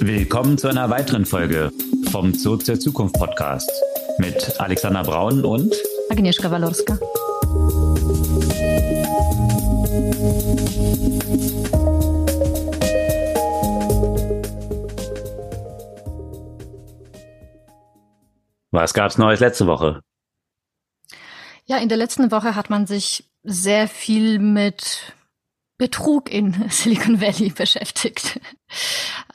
Willkommen zu einer weiteren Folge vom Zurück zur Zukunft Podcast mit Alexander Braun und Agnieszka Walorska. Was gab's Neues letzte Woche? Ja, in der letzten Woche hat man sich sehr viel mit Betrug in Silicon Valley beschäftigt.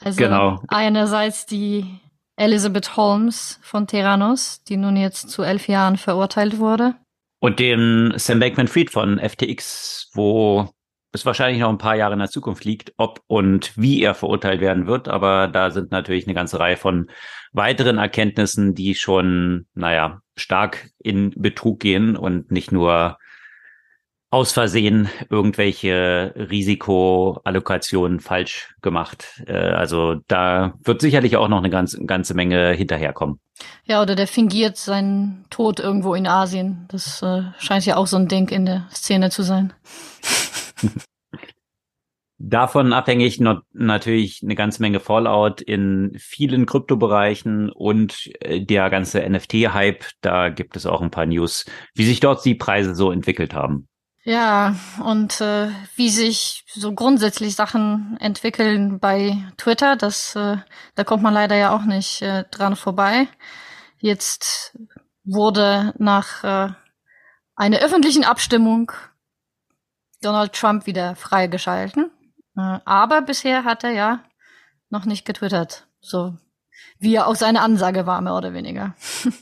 Also genau. einerseits die Elizabeth Holmes von Terranos, die nun jetzt zu elf Jahren verurteilt wurde. Und den Sam Bankman-Fried von FTX, wo es wahrscheinlich noch ein paar Jahre in der Zukunft liegt, ob und wie er verurteilt werden wird. Aber da sind natürlich eine ganze Reihe von weiteren Erkenntnissen, die schon, naja, stark in Betrug gehen und nicht nur aus Versehen irgendwelche Risikoallokationen falsch gemacht. Äh, also da wird sicherlich auch noch eine ganze, ganze Menge hinterherkommen. Ja, oder der fingiert seinen Tod irgendwo in Asien. Das äh, scheint ja auch so ein Ding in der Szene zu sein. Davon abhängig noch natürlich eine ganze Menge Fallout in vielen Kryptobereichen und äh, der ganze NFT-Hype. Da gibt es auch ein paar News, wie sich dort die Preise so entwickelt haben. Ja, und äh, wie sich so grundsätzlich Sachen entwickeln bei Twitter, das äh, da kommt man leider ja auch nicht äh, dran vorbei. Jetzt wurde nach äh, einer öffentlichen Abstimmung Donald Trump wieder freigeschalten. Äh, aber bisher hat er ja noch nicht getwittert. So wie er auch seine Ansage war, mehr oder weniger.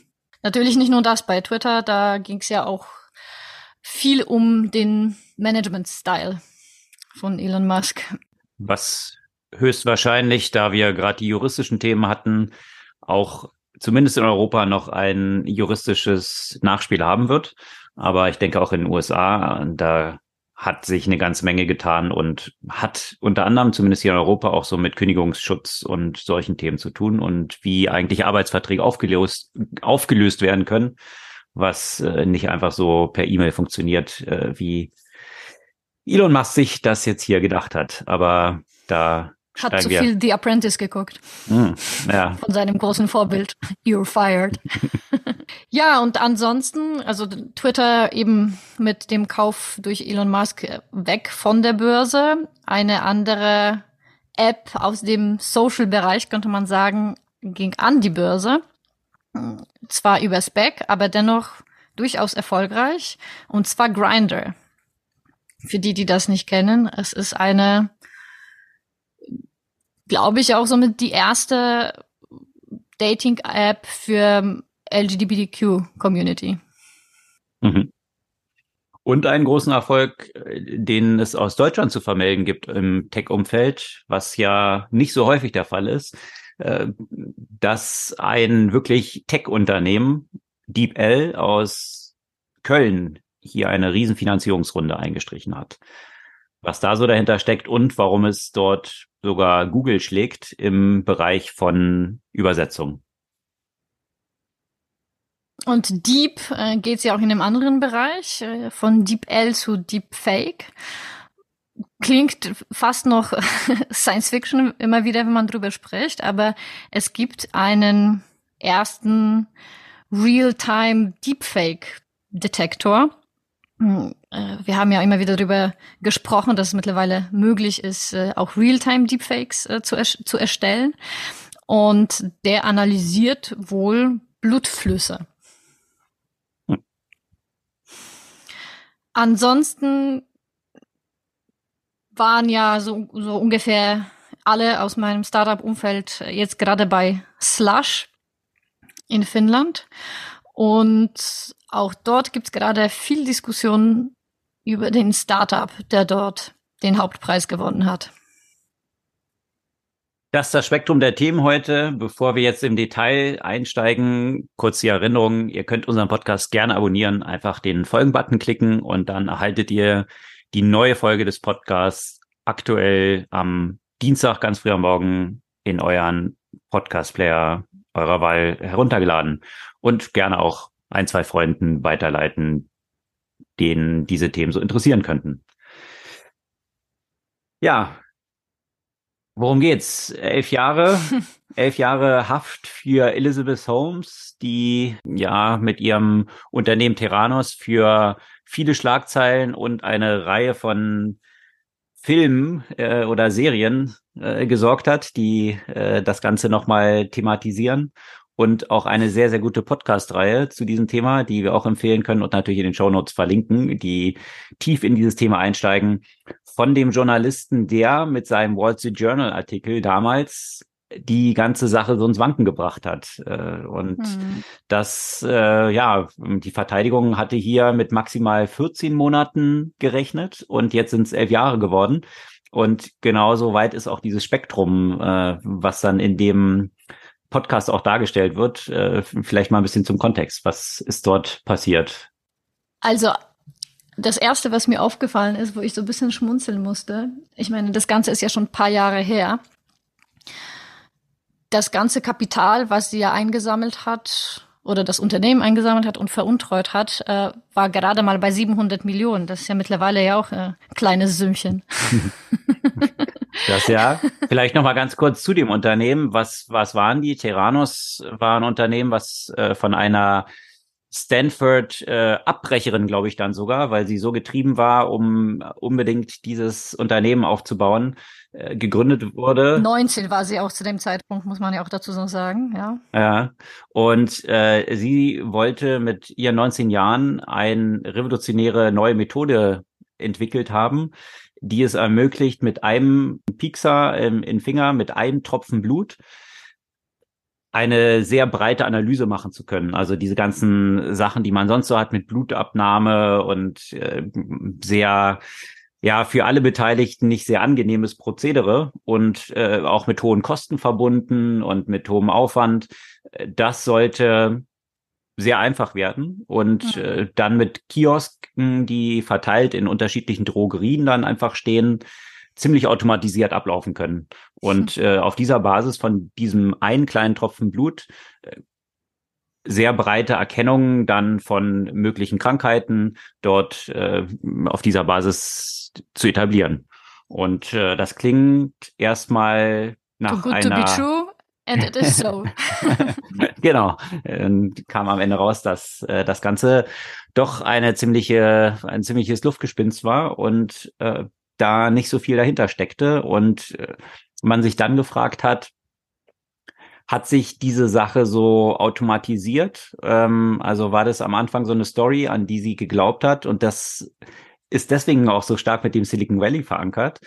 Natürlich nicht nur das bei Twitter, da ging es ja auch viel um den Management-Style von Elon Musk. Was höchstwahrscheinlich, da wir gerade die juristischen Themen hatten, auch zumindest in Europa noch ein juristisches Nachspiel haben wird. Aber ich denke auch in den USA, da hat sich eine ganze Menge getan und hat unter anderem zumindest hier in Europa auch so mit Kündigungsschutz und solchen Themen zu tun und wie eigentlich Arbeitsverträge aufgelöst, aufgelöst werden können was äh, nicht einfach so per E-Mail funktioniert, äh, wie Elon Musk sich das jetzt hier gedacht hat. Aber da hat zu wir. viel The Apprentice geguckt. Mm, ja. Von seinem großen Vorbild. You're fired. ja, und ansonsten, also Twitter eben mit dem Kauf durch Elon Musk weg von der Börse. Eine andere App aus dem Social-Bereich, könnte man sagen, ging an die Börse zwar über Spec, aber dennoch durchaus erfolgreich. Und zwar Grinder. Für die, die das nicht kennen, es ist eine, glaube ich, auch somit die erste Dating-App für LGBTQ-Community. Mhm. Und einen großen Erfolg, den es aus Deutschland zu vermelden gibt im Tech-Umfeld, was ja nicht so häufig der Fall ist. Äh, dass ein wirklich Tech-Unternehmen, DeepL aus Köln, hier eine Riesenfinanzierungsrunde eingestrichen hat. Was da so dahinter steckt und warum es dort sogar Google schlägt im Bereich von Übersetzung. Und Deep äh, geht es ja auch in einem anderen Bereich, äh, von DeepL zu Deepfake klingt fast noch Science Fiction immer wieder, wenn man drüber spricht, aber es gibt einen ersten Real-Time Deepfake Detektor. Hm, äh, wir haben ja immer wieder darüber gesprochen, dass es mittlerweile möglich ist, äh, auch Real-Time Deepfakes äh, zu, er zu erstellen. Und der analysiert wohl Blutflüsse. Hm. Ansonsten waren ja so, so ungefähr alle aus meinem Startup-Umfeld jetzt gerade bei Slush in Finnland. Und auch dort gibt es gerade viel Diskussion über den Startup, der dort den Hauptpreis gewonnen hat. Das ist das Spektrum der Themen heute. Bevor wir jetzt im Detail einsteigen, kurz die Erinnerung, ihr könnt unseren Podcast gerne abonnieren, einfach den Folgen-Button klicken und dann erhaltet ihr die neue Folge des Podcasts aktuell am Dienstag ganz früh am Morgen in euren Podcast-Player eurer Wahl heruntergeladen und gerne auch ein, zwei Freunden weiterleiten, denen diese Themen so interessieren könnten. Ja, Worum geht's? Elf Jahre, elf Jahre Haft für Elizabeth Holmes, die ja mit ihrem Unternehmen Terranos für viele Schlagzeilen und eine Reihe von Filmen äh, oder Serien äh, gesorgt hat, die äh, das Ganze nochmal thematisieren und auch eine sehr, sehr gute Podcast-Reihe zu diesem Thema, die wir auch empfehlen können und natürlich in den Show Notes verlinken, die tief in dieses Thema einsteigen. Von dem Journalisten, der mit seinem Wall Street Journal Artikel damals die ganze Sache so ins Wanken gebracht hat. Äh, und mhm. das, äh, ja, die Verteidigung hatte hier mit maximal 14 Monaten gerechnet und jetzt sind es elf Jahre geworden. Und genauso weit ist auch dieses Spektrum, äh, was dann in dem Podcast auch dargestellt wird. Äh, vielleicht mal ein bisschen zum Kontext. Was ist dort passiert? Also das erste, was mir aufgefallen ist, wo ich so ein bisschen schmunzeln musste, ich meine, das Ganze ist ja schon ein paar Jahre her. Das ganze Kapital, was sie ja eingesammelt hat oder das Unternehmen eingesammelt hat und veruntreut hat, äh, war gerade mal bei 700 Millionen. Das ist ja mittlerweile ja auch ein äh, kleines Sümmchen. Das ja. Vielleicht noch mal ganz kurz zu dem Unternehmen. Was, was waren die? Terranos war ein Unternehmen, was äh, von einer Stanford äh, Abbrecherin, glaube ich, dann sogar, weil sie so getrieben war, um unbedingt dieses Unternehmen aufzubauen, äh, gegründet wurde. 19 war sie auch zu dem Zeitpunkt, muss man ja auch dazu so sagen, ja. Ja. Und äh, sie wollte mit ihren 19 Jahren eine revolutionäre neue Methode entwickelt haben, die es ermöglicht, mit einem Piekser im, im Finger, mit einem Tropfen Blut, eine sehr breite Analyse machen zu können. Also diese ganzen Sachen, die man sonst so hat mit Blutabnahme und äh, sehr, ja, für alle Beteiligten nicht sehr angenehmes Prozedere und äh, auch mit hohen Kosten verbunden und mit hohem Aufwand. Das sollte sehr einfach werden und mhm. äh, dann mit Kiosken, die verteilt in unterschiedlichen Drogerien dann einfach stehen, ziemlich automatisiert ablaufen können. Und äh, auf dieser Basis von diesem einen kleinen Tropfen Blut äh, sehr breite Erkennung dann von möglichen Krankheiten dort äh, auf dieser Basis zu etablieren. Und äh, das klingt erstmal nach einer And it is so. genau. Und kam am Ende raus, dass äh, das Ganze doch eine ziemliche, ein ziemliches Luftgespinst war und äh, da nicht so viel dahinter steckte und äh, man sich dann gefragt hat, hat sich diese Sache so automatisiert? Ähm, also war das am Anfang so eine Story, an die sie geglaubt hat und das ist deswegen auch so stark mit dem Silicon Valley verankert,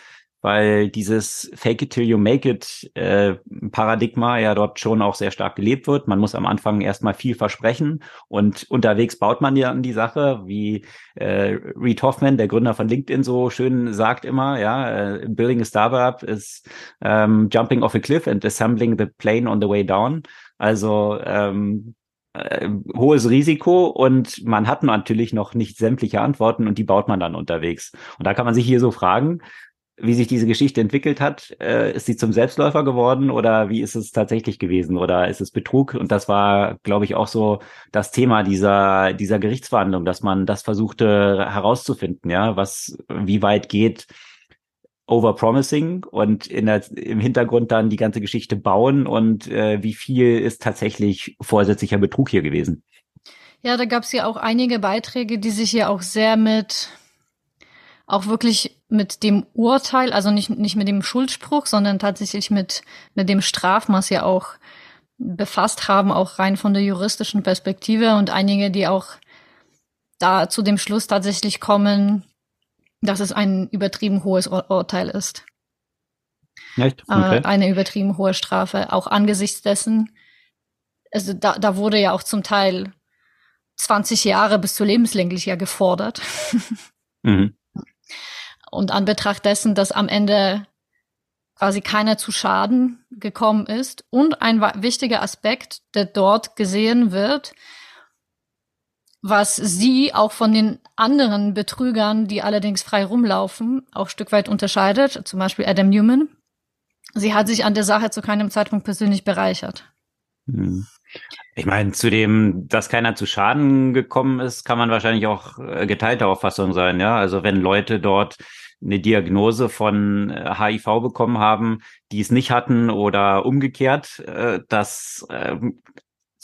weil dieses Fake it till you make it äh, Paradigma ja dort schon auch sehr stark gelebt wird. Man muss am Anfang erstmal viel versprechen und unterwegs baut man ja an die Sache, wie äh, Reed Hoffman, der Gründer von LinkedIn, so schön sagt immer, ja, äh, building a startup is ähm, jumping off a cliff and assembling the plane on the way down. Also ähm, äh, hohes Risiko und man hat natürlich noch nicht sämtliche Antworten und die baut man dann unterwegs. Und da kann man sich hier so fragen, wie sich diese Geschichte entwickelt hat. Äh, ist sie zum Selbstläufer geworden oder wie ist es tatsächlich gewesen oder ist es Betrug? Und das war, glaube ich, auch so das Thema dieser, dieser Gerichtsverhandlung, dass man das versuchte herauszufinden, ja, was, wie weit geht Overpromising und in der, im Hintergrund dann die ganze Geschichte bauen und äh, wie viel ist tatsächlich vorsätzlicher Betrug hier gewesen. Ja, da gab es ja auch einige Beiträge, die sich ja auch sehr mit auch wirklich mit dem Urteil, also nicht, nicht mit dem Schuldspruch, sondern tatsächlich mit, mit dem Strafmaß ja auch befasst haben, auch rein von der juristischen Perspektive und einige, die auch da zu dem Schluss tatsächlich kommen, dass es ein übertrieben hohes Ur Urteil ist. Echt? Äh, okay. Äh, eine übertrieben hohe Strafe, auch angesichts dessen, also da, da wurde ja auch zum Teil 20 Jahre bis zu lebenslänglich ja gefordert. mhm. Und an Betracht dessen, dass am Ende quasi keiner zu Schaden gekommen ist. Und ein wichtiger Aspekt, der dort gesehen wird, was sie auch von den anderen Betrügern, die allerdings frei rumlaufen, auch Stück weit unterscheidet, zum Beispiel Adam Newman. Sie hat sich an der Sache zu keinem Zeitpunkt persönlich bereichert. Hm. Ich meine, zu dem, dass keiner zu Schaden gekommen ist, kann man wahrscheinlich auch äh, geteilter Auffassung sein, ja. Also wenn Leute dort eine Diagnose von HIV äh, bekommen haben, die es nicht hatten oder umgekehrt, äh, dass äh,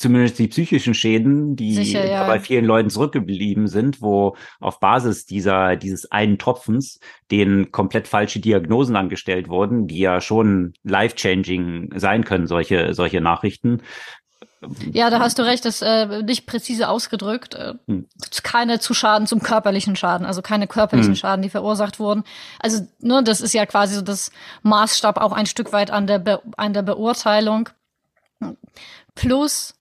zumindest die psychischen Schäden, die Sicher, ja. bei vielen Leuten zurückgeblieben sind, wo auf Basis dieser, dieses einen Tropfens denen komplett falsche Diagnosen angestellt wurden, die ja schon life-changing sein können, solche, solche Nachrichten. Ja, da hast du recht, das äh, nicht präzise ausgedrückt. Äh, hm. Keine zu Schaden zum körperlichen Schaden, also keine körperlichen hm. Schaden, die verursacht wurden. Also, ne, das ist ja quasi so das Maßstab auch ein Stück weit an der, Be an der Beurteilung. Plus,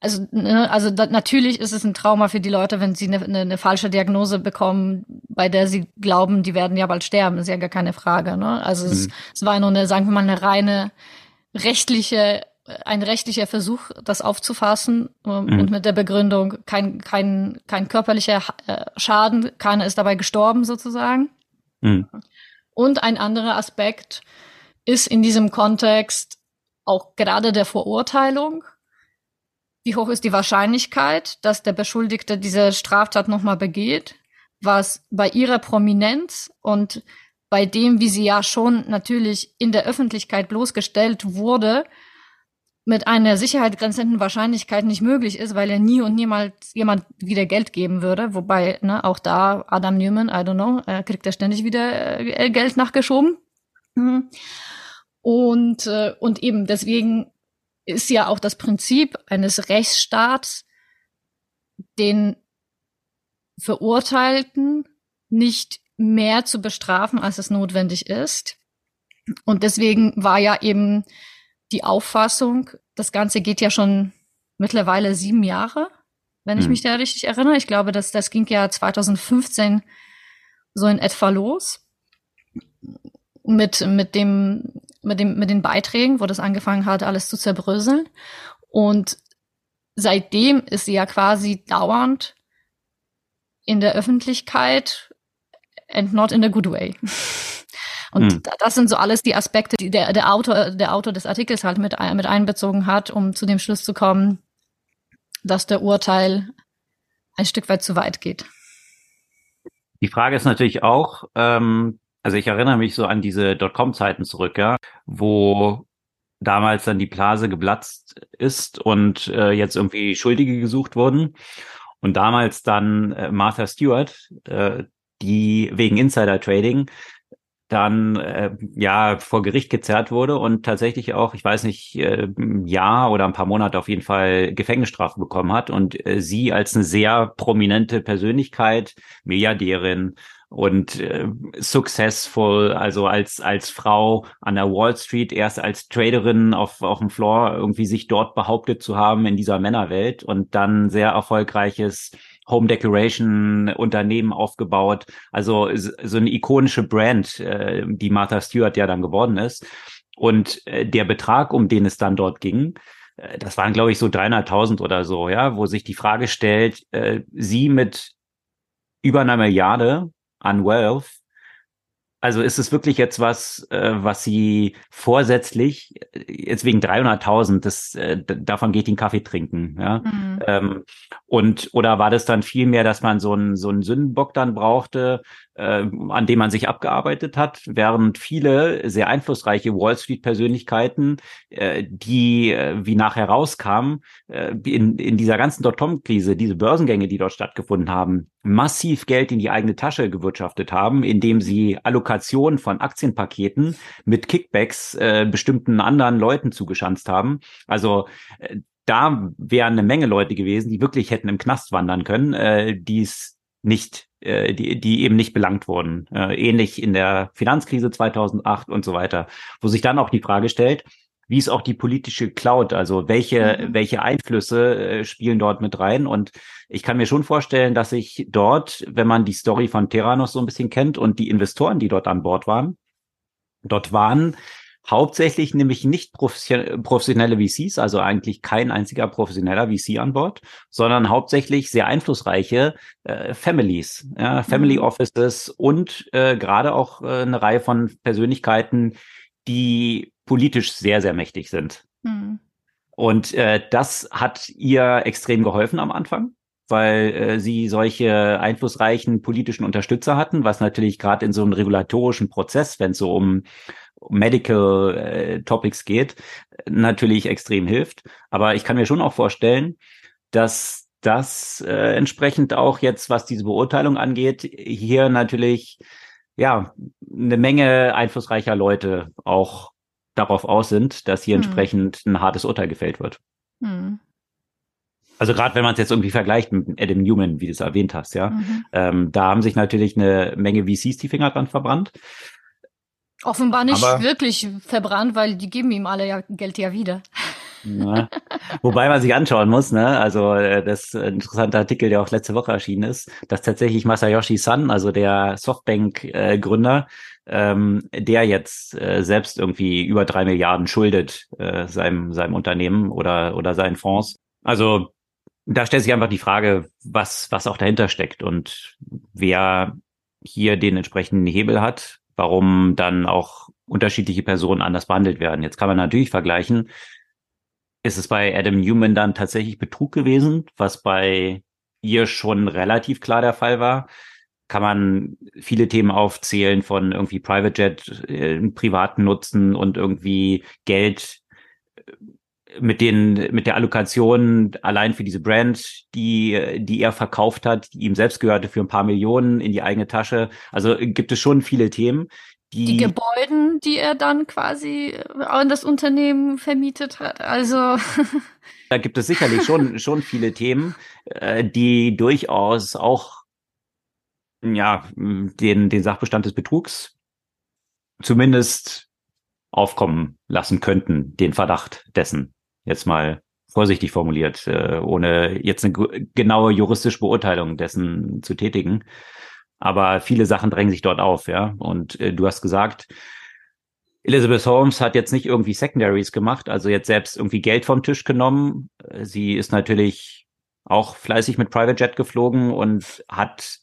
also, ne, also da, natürlich ist es ein Trauma für die Leute, wenn sie eine, eine, eine, falsche Diagnose bekommen, bei der sie glauben, die werden ja bald sterben, ist ja gar keine Frage. Ne? Also mhm. es, es war nur eine, sagen wir mal, eine reine rechtliche, ein rechtlicher Versuch, das aufzufassen ähm, mhm. und mit der Begründung kein, kein, kein körperlicher äh, Schaden, keiner ist dabei gestorben sozusagen. Mhm. Und ein anderer Aspekt ist in diesem Kontext auch gerade der Verurteilung wie hoch ist die Wahrscheinlichkeit, dass der Beschuldigte diese Straftat nochmal begeht, was bei ihrer Prominenz und bei dem, wie sie ja schon natürlich in der Öffentlichkeit bloßgestellt wurde, mit einer sicherheitsgrenzenden Wahrscheinlichkeit nicht möglich ist, weil er nie und niemals jemand wieder Geld geben würde. Wobei, ne, auch da Adam Newman, I don't know, er kriegt er ständig wieder äh, Geld nachgeschoben. Mhm. Und, äh, und eben deswegen ist ja auch das Prinzip eines Rechtsstaats, den Verurteilten nicht mehr zu bestrafen, als es notwendig ist. Und deswegen war ja eben die Auffassung, das Ganze geht ja schon mittlerweile sieben Jahre, wenn ich hm. mich da richtig erinnere. Ich glaube, dass das ging ja 2015 so in etwa los mit, mit dem mit, dem, mit den Beiträgen, wo das angefangen hat, alles zu zerbröseln. Und seitdem ist sie ja quasi dauernd in der Öffentlichkeit and not in a good way. Und hm. das sind so alles die Aspekte, die der, der Autor, der Autor des Artikels halt mit, mit einbezogen hat, um zu dem Schluss zu kommen, dass der Urteil ein Stück weit zu weit geht. Die Frage ist natürlich auch, ähm, also ich erinnere mich so an diese Dotcom-Zeiten zurück, ja, wo damals dann die Blase geplatzt ist und äh, jetzt irgendwie Schuldige gesucht wurden. Und damals dann äh, Martha Stewart, äh, die wegen Insider-Trading dann äh, ja vor Gericht gezerrt wurde und tatsächlich auch, ich weiß nicht, äh, ein Jahr oder ein paar Monate auf jeden Fall Gefängnisstrafe bekommen hat und äh, sie als eine sehr prominente Persönlichkeit, Milliardärin, und äh, successful, also als als Frau an der Wall Street erst als Traderin auf auf dem Floor irgendwie sich dort behauptet zu haben in dieser Männerwelt und dann sehr erfolgreiches Home Decoration Unternehmen aufgebaut, also so eine ikonische Brand, äh, die Martha Stewart ja dann geworden ist. Und äh, der Betrag, um den es dann dort ging, äh, das waren glaube ich so 300.000 oder so, ja, wo sich die Frage stellt, äh, sie mit über einer Milliarde an Wealth. Also ist es wirklich jetzt was, äh, was Sie vorsätzlich, äh, jetzt wegen 300.000, das, äh, davon geht den Kaffee trinken, ja? Mhm. Ähm, und, oder war das dann viel mehr, dass man so einen, so einen Sündenbock dann brauchte, äh, an dem man sich abgearbeitet hat, während viele sehr einflussreiche Wall Street Persönlichkeiten, äh, die, äh, wie nachher rauskam, äh, in, in dieser ganzen Dotcom-Krise, diese Börsengänge, die dort stattgefunden haben, massiv Geld in die eigene Tasche gewirtschaftet haben, indem sie Allokationen von Aktienpaketen mit Kickbacks äh, bestimmten anderen Leuten zugeschanzt haben. Also äh, da wären eine Menge Leute gewesen, die wirklich hätten im Knast wandern können, äh, die es nicht äh, die, die eben nicht belangt wurden. Äh, ähnlich in der Finanzkrise 2008 und so weiter, wo sich dann auch die Frage stellt, wie ist auch die politische Cloud? Also welche, mhm. welche Einflüsse äh, spielen dort mit rein? Und ich kann mir schon vorstellen, dass sich dort, wenn man die Story von Terranos so ein bisschen kennt und die Investoren, die dort an Bord waren, dort waren Hauptsächlich nämlich nicht professionelle VCs, also eigentlich kein einziger professioneller VC an Bord, sondern hauptsächlich sehr einflussreiche äh, Families, ja, Family mhm. Offices und äh, gerade auch äh, eine Reihe von Persönlichkeiten, die politisch sehr, sehr mächtig sind. Mhm. Und äh, das hat ihr extrem geholfen am Anfang. weil äh, sie solche einflussreichen politischen Unterstützer hatten, was natürlich gerade in so einem regulatorischen Prozess, wenn es so um Medical äh, Topics geht, natürlich extrem hilft. Aber ich kann mir schon auch vorstellen, dass das äh, entsprechend auch jetzt, was diese Beurteilung angeht, hier natürlich ja eine Menge einflussreicher Leute auch darauf aus sind, dass hier hm. entsprechend ein hartes Urteil gefällt wird. Hm. Also gerade wenn man es jetzt irgendwie vergleicht mit Adam Newman, wie du es erwähnt hast, ja, mhm. ähm, da haben sich natürlich eine Menge VCs die Finger dran verbrannt. Offenbar nicht Aber, wirklich verbrannt, weil die geben ihm alle ja Geld ja wieder. Ja. Wobei man sich anschauen muss, ne? Also äh, das interessante Artikel, der auch letzte Woche erschienen ist, dass tatsächlich Masayoshi Son, also der Softbank-Gründer, ähm, der jetzt äh, selbst irgendwie über drei Milliarden schuldet äh, seinem seinem Unternehmen oder oder seinen Fonds. Also da stellt sich einfach die Frage, was, was auch dahinter steckt und wer hier den entsprechenden Hebel hat, warum dann auch unterschiedliche Personen anders behandelt werden. Jetzt kann man natürlich vergleichen, ist es bei Adam Newman dann tatsächlich Betrug gewesen, was bei ihr schon relativ klar der Fall war. Kann man viele Themen aufzählen von irgendwie Private Jet, äh, privaten Nutzen und irgendwie Geld mit den mit der Allokation allein für diese Brand, die die er verkauft hat, die ihm selbst gehörte für ein paar Millionen in die eigene Tasche. Also gibt es schon viele Themen, die die Gebäuden, die er dann quasi an das Unternehmen vermietet hat. Also da gibt es sicherlich schon schon viele Themen, äh, die durchaus auch ja den den Sachbestand des Betrugs zumindest aufkommen lassen könnten, den Verdacht dessen. Jetzt mal vorsichtig formuliert, äh, ohne jetzt eine genaue juristische Beurteilung dessen zu tätigen. Aber viele Sachen drängen sich dort auf, ja. Und äh, du hast gesagt, Elizabeth Holmes hat jetzt nicht irgendwie Secondaries gemacht, also jetzt selbst irgendwie Geld vom Tisch genommen. Sie ist natürlich auch fleißig mit Private Jet geflogen und hat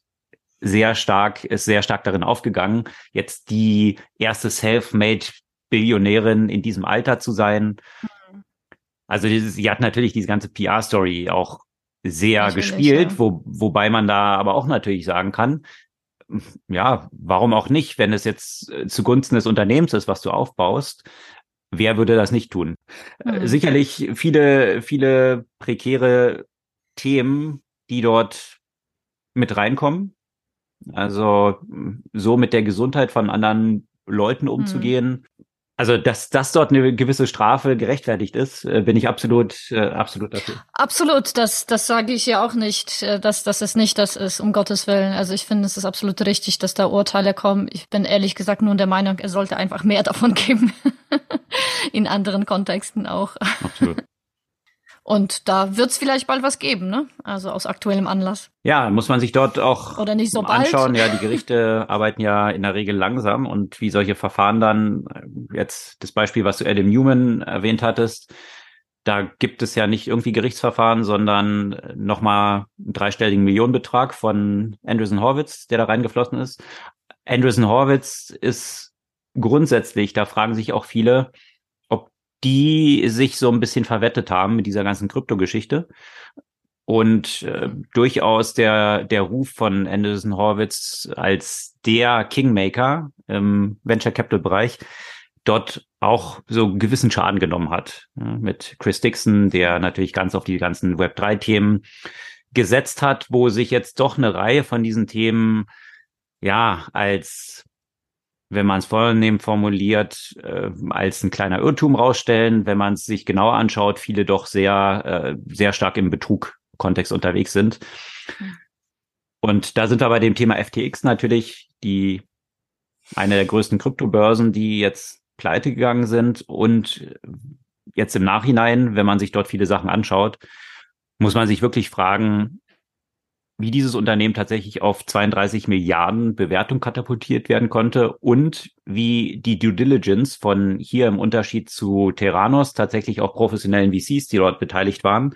sehr stark, ist sehr stark darin aufgegangen, jetzt die erste Self-Made Billionärin in diesem Alter zu sein. Also sie hat natürlich diese ganze PR-Story auch sehr natürlich, gespielt, ja. wo, wobei man da aber auch natürlich sagen kann, ja, warum auch nicht, wenn es jetzt äh, zugunsten des Unternehmens ist, was du aufbaust, wer würde das nicht tun? Mhm. Sicherlich viele, viele prekäre Themen, die dort mit reinkommen. Also so mit der Gesundheit von anderen Leuten mhm. umzugehen, also, dass, dass dort eine gewisse Strafe gerechtfertigt ist, äh, bin ich absolut, äh, absolut dafür. Absolut, das, das sage ich ja auch nicht, äh, dass, dass es nicht das ist, um Gottes Willen. Also ich finde, es ist absolut richtig, dass da Urteile kommen. Ich bin ehrlich gesagt nur der Meinung, er sollte einfach mehr davon geben. In anderen Kontexten auch. Absolut. Und da wird es vielleicht bald was geben, ne? Also aus aktuellem Anlass. Ja, muss man sich dort auch Oder nicht so anschauen. Bald. Ja, die Gerichte arbeiten ja in der Regel langsam und wie solche Verfahren dann, äh, jetzt das Beispiel, was du Adam Newman erwähnt hattest, da gibt es ja nicht irgendwie Gerichtsverfahren, sondern nochmal einen dreistelligen Millionenbetrag von Andreessen Horwitz, der da reingeflossen ist. Andreessen Horwitz ist grundsätzlich, da fragen sich auch viele, die sich so ein bisschen verwettet haben mit dieser ganzen Kryptogeschichte. Und äh, durchaus der, der Ruf von Anderson Horwitz als der Kingmaker im Venture Capital Bereich dort auch so gewissen Schaden genommen hat. Ja, mit Chris Dixon, der natürlich ganz auf die ganzen Web3-Themen gesetzt hat, wo sich jetzt doch eine Reihe von diesen Themen ja als wenn man es vornehm formuliert, äh, als ein kleiner Irrtum rausstellen, wenn man es sich genauer anschaut, viele doch sehr, äh, sehr stark im Betrug-Kontext unterwegs sind. Und da sind wir bei dem Thema FTX natürlich, die eine der größten Kryptobörsen, die jetzt pleite gegangen sind und jetzt im Nachhinein, wenn man sich dort viele Sachen anschaut, muss man sich wirklich fragen, wie dieses Unternehmen tatsächlich auf 32 Milliarden Bewertung katapultiert werden konnte und wie die Due Diligence von hier im Unterschied zu Terranos tatsächlich auch professionellen VCs, die dort beteiligt waren,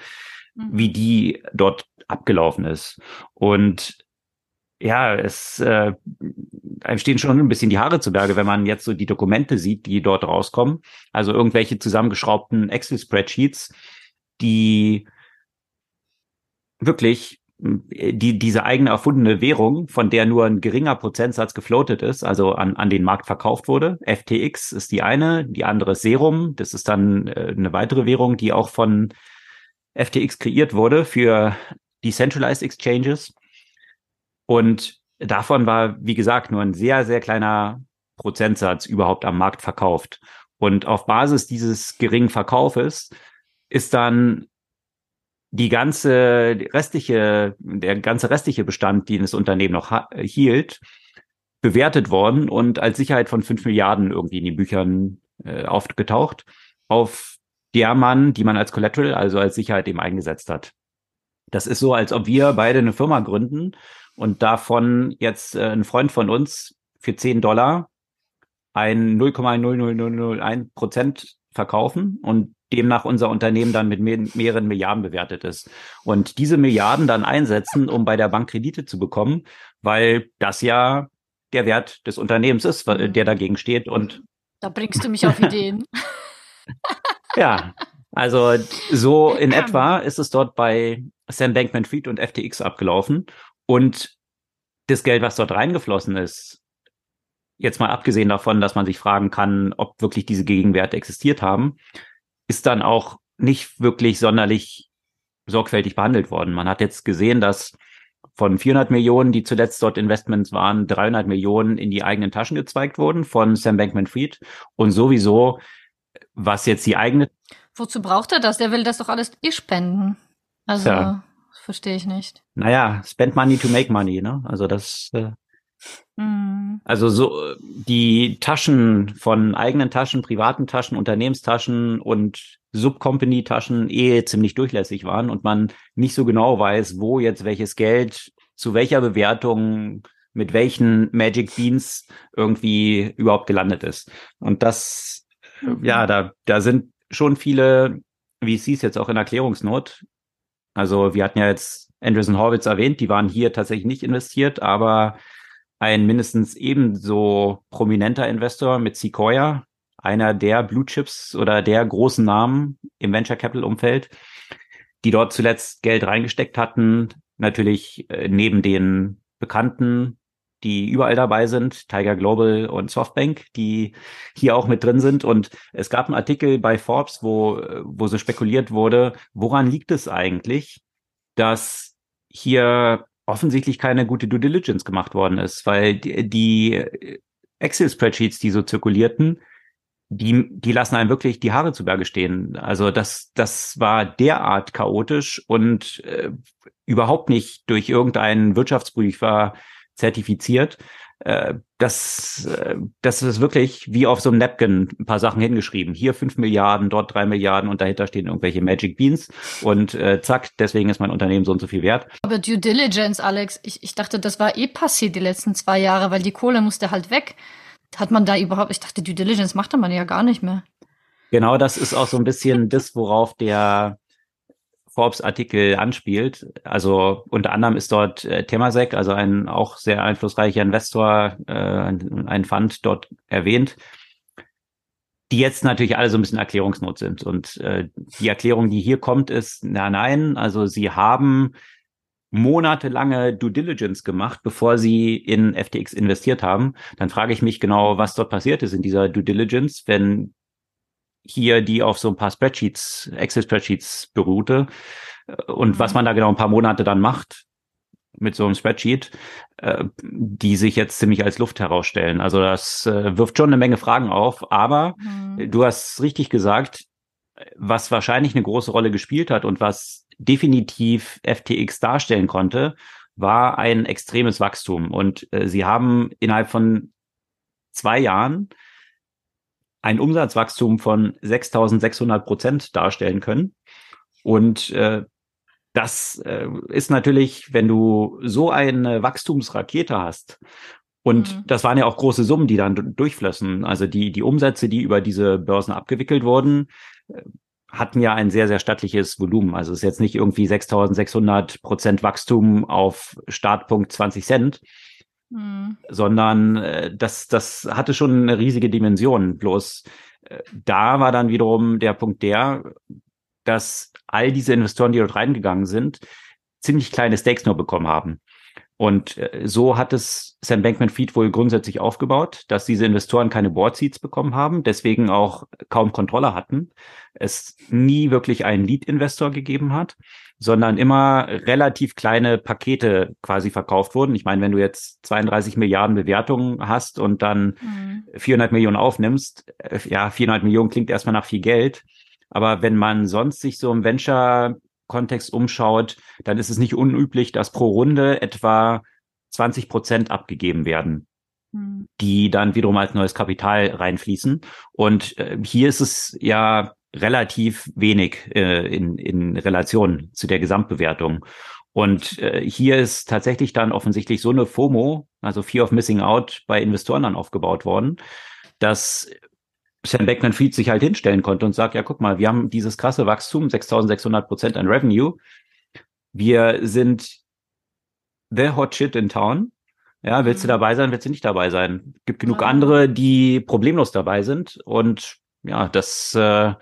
mhm. wie die dort abgelaufen ist. Und ja, es äh, einem stehen schon ein bisschen die Haare zu Berge, wenn man jetzt so die Dokumente sieht, die dort rauskommen. Also irgendwelche zusammengeschraubten Excel-Spreadsheets, die wirklich die, diese eigene erfundene Währung, von der nur ein geringer Prozentsatz gefloatet ist, also an, an den Markt verkauft wurde. FTX ist die eine, die andere ist Serum. Das ist dann äh, eine weitere Währung, die auch von FTX kreiert wurde für Decentralized Exchanges. Und davon war, wie gesagt, nur ein sehr, sehr kleiner Prozentsatz überhaupt am Markt verkauft. Und auf Basis dieses geringen Verkaufes ist dann die ganze restliche, der ganze restliche Bestand, den das Unternehmen noch hielt, bewertet worden und als Sicherheit von fünf Milliarden irgendwie in den Büchern äh, aufgetaucht, auf der man, die man als Collateral, also als Sicherheit eben eingesetzt hat. Das ist so, als ob wir beide eine Firma gründen und davon jetzt äh, ein Freund von uns für 10 Dollar ein 0,00001 Prozent verkaufen und demnach unser Unternehmen dann mit mehr, mehreren Milliarden bewertet ist. Und diese Milliarden dann einsetzen, um bei der Bank Kredite zu bekommen, weil das ja der Wert des Unternehmens ist, mhm. der dagegen steht. Und da bringst du mich auf Ideen. ja, also so in etwa ist es dort bei Sam Bankman-Fried und FTX abgelaufen. Und das Geld, was dort reingeflossen ist, jetzt mal abgesehen davon, dass man sich fragen kann, ob wirklich diese Gegenwerte existiert haben, ist dann auch nicht wirklich sonderlich sorgfältig behandelt worden. Man hat jetzt gesehen, dass von 400 Millionen, die zuletzt dort Investments waren, 300 Millionen in die eigenen Taschen gezweigt wurden von Sam Bankman-Fried und sowieso, was jetzt die eigene. Wozu braucht er das? Der will das doch alles eh spenden. Also ja. verstehe ich nicht. Naja, spend money to make money, ne? Also das. Äh, Mhm. Also so die Taschen von eigenen Taschen, privaten Taschen, Unternehmenstaschen und Subcompany-Taschen eh ziemlich durchlässig waren und man nicht so genau weiß, wo jetzt welches Geld zu welcher Bewertung mit welchen Magic Beans irgendwie überhaupt gelandet ist. Und das, mhm. ja, da, da sind schon viele VCs jetzt auch in Erklärungsnot. Also wir hatten ja jetzt Andreessen Horwitz erwähnt, die waren hier tatsächlich nicht investiert, aber ein mindestens ebenso prominenter Investor mit Sequoia, einer der Blue Chips oder der großen Namen im Venture Capital Umfeld, die dort zuletzt Geld reingesteckt hatten. Natürlich äh, neben den Bekannten, die überall dabei sind, Tiger Global und Softbank, die hier auch mit drin sind. Und es gab einen Artikel bei Forbes, wo, wo so spekuliert wurde, woran liegt es eigentlich, dass hier offensichtlich keine gute Due Diligence gemacht worden ist, weil die, Excel-Spreadsheets, die so zirkulierten, die, die lassen einem wirklich die Haare zu Berge stehen. Also das, das war derart chaotisch und äh, überhaupt nicht durch irgendeinen Wirtschaftsprüfer zertifiziert. Äh, das, äh, das ist wirklich wie auf so einem Napkin ein paar Sachen hingeschrieben. Hier fünf Milliarden, dort drei Milliarden und dahinter stehen irgendwelche Magic Beans und äh, zack, deswegen ist mein Unternehmen so und so viel wert. Aber Due Diligence, Alex, ich, ich dachte, das war eh passiert die letzten zwei Jahre, weil die Kohle musste halt weg. Hat man da überhaupt, ich dachte, Due Diligence machte man ja gar nicht mehr. Genau, das ist auch so ein bisschen das, worauf der Forbes-Artikel anspielt. Also unter anderem ist dort äh, Temasek, also ein auch sehr einflussreicher Investor, äh, ein Fund dort erwähnt, die jetzt natürlich alle so ein bisschen Erklärungsnot sind. Und äh, die Erklärung, die hier kommt, ist, na nein, also sie haben monatelange Due Diligence gemacht, bevor sie in FTX investiert haben. Dann frage ich mich genau, was dort passiert ist in dieser Due Diligence, wenn hier, die auf so ein paar Spreadsheets, Excel-Spreadsheets beruhte. Und was man da genau ein paar Monate dann macht mit so einem Spreadsheet, äh, die sich jetzt ziemlich als Luft herausstellen. Also das äh, wirft schon eine Menge Fragen auf. Aber mhm. du hast richtig gesagt, was wahrscheinlich eine große Rolle gespielt hat und was definitiv FTX darstellen konnte, war ein extremes Wachstum. Und äh, sie haben innerhalb von zwei Jahren ein Umsatzwachstum von 6.600 Prozent darstellen können. Und äh, das äh, ist natürlich, wenn du so eine Wachstumsrakete hast, und mhm. das waren ja auch große Summen, die dann durchflössen. Also die, die Umsätze, die über diese Börsen abgewickelt wurden, äh, hatten ja ein sehr, sehr stattliches Volumen. Also es ist jetzt nicht irgendwie 6600 Prozent Wachstum auf Startpunkt 20 Cent, Mhm. Sondern äh, das, das hatte schon eine riesige Dimension. Bloß äh, da war dann wiederum der Punkt der, dass all diese Investoren, die dort reingegangen sind, ziemlich kleine Stakes nur bekommen haben. Und äh, so hat es Sam Bankman-Fried wohl grundsätzlich aufgebaut, dass diese Investoren keine Board Seats bekommen haben, deswegen auch kaum Kontrolle hatten, es nie wirklich einen Lead-Investor gegeben hat, sondern immer relativ kleine Pakete quasi verkauft wurden. Ich meine, wenn du jetzt 32 Milliarden Bewertungen hast und dann mhm. 400 Millionen aufnimmst, äh, ja, 400 Millionen klingt erstmal nach viel Geld. Aber wenn man sonst sich so im Venture Kontext umschaut, dann ist es nicht unüblich, dass pro Runde etwa 20 Prozent abgegeben werden, mhm. die dann wiederum als neues Kapital reinfließen. Und äh, hier ist es ja relativ wenig äh, in, in Relation zu der Gesamtbewertung. Und äh, hier ist tatsächlich dann offensichtlich so eine FOMO, also Fear of Missing Out, bei Investoren dann aufgebaut worden, dass Sam Beckman-Fried sich halt hinstellen konnte und sagt, ja, guck mal, wir haben dieses krasse Wachstum, 6600 Prozent an Revenue. Wir sind the hot shit in town. Ja, willst du mhm. dabei sein, willst du nicht dabei sein? Gibt genug andere, die problemlos dabei sind. Und ja, das äh,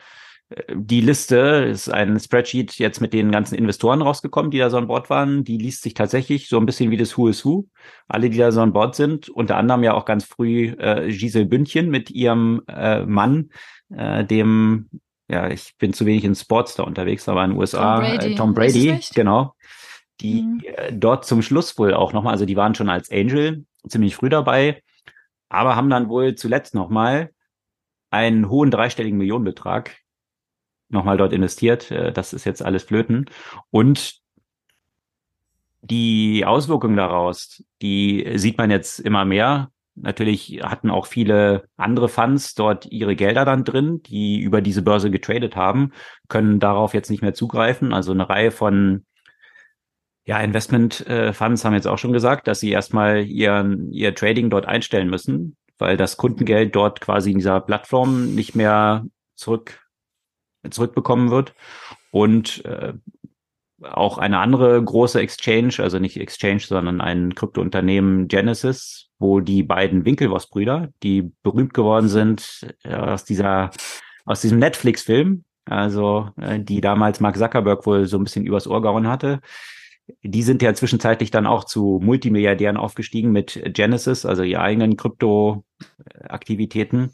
die Liste ist ein Spreadsheet jetzt mit den ganzen Investoren rausgekommen, die da so an Bord waren. Die liest sich tatsächlich so ein bisschen wie das Who is Who. Alle, die da so an Bord sind, unter anderem ja auch ganz früh äh, Giselle Bündchen mit ihrem äh, Mann, äh, dem, ja, ich bin zu wenig in Sports da unterwegs, aber in den USA, Tom Brady, äh, Tom Brady genau, die mhm. äh, dort zum Schluss wohl auch nochmal, also die waren schon als Angel ziemlich früh dabei, aber haben dann wohl zuletzt nochmal einen hohen dreistelligen Millionenbetrag nochmal dort investiert. Äh, das ist jetzt alles Flöten. Und die Auswirkungen daraus, die sieht man jetzt immer mehr. Natürlich hatten auch viele andere Funds dort ihre Gelder dann drin, die über diese Börse getradet haben, können darauf jetzt nicht mehr zugreifen. Also eine Reihe von ja, Investment-Funds haben jetzt auch schon gesagt, dass sie erstmal ihren, ihr Trading dort einstellen müssen, weil das Kundengeld dort quasi in dieser Plattform nicht mehr zurück zurückbekommen wird. Und äh, auch eine andere große Exchange, also nicht Exchange, sondern ein Kryptounternehmen Genesis, wo die beiden Winklevoss-Brüder, die berühmt geworden sind äh, aus dieser aus diesem Netflix-Film, also äh, die damals Mark Zuckerberg wohl so ein bisschen übers Ohr gehauen hatte. Die sind ja zwischenzeitlich dann auch zu Multimilliardären aufgestiegen mit Genesis, also ihr eigenen Krypto-Aktivitäten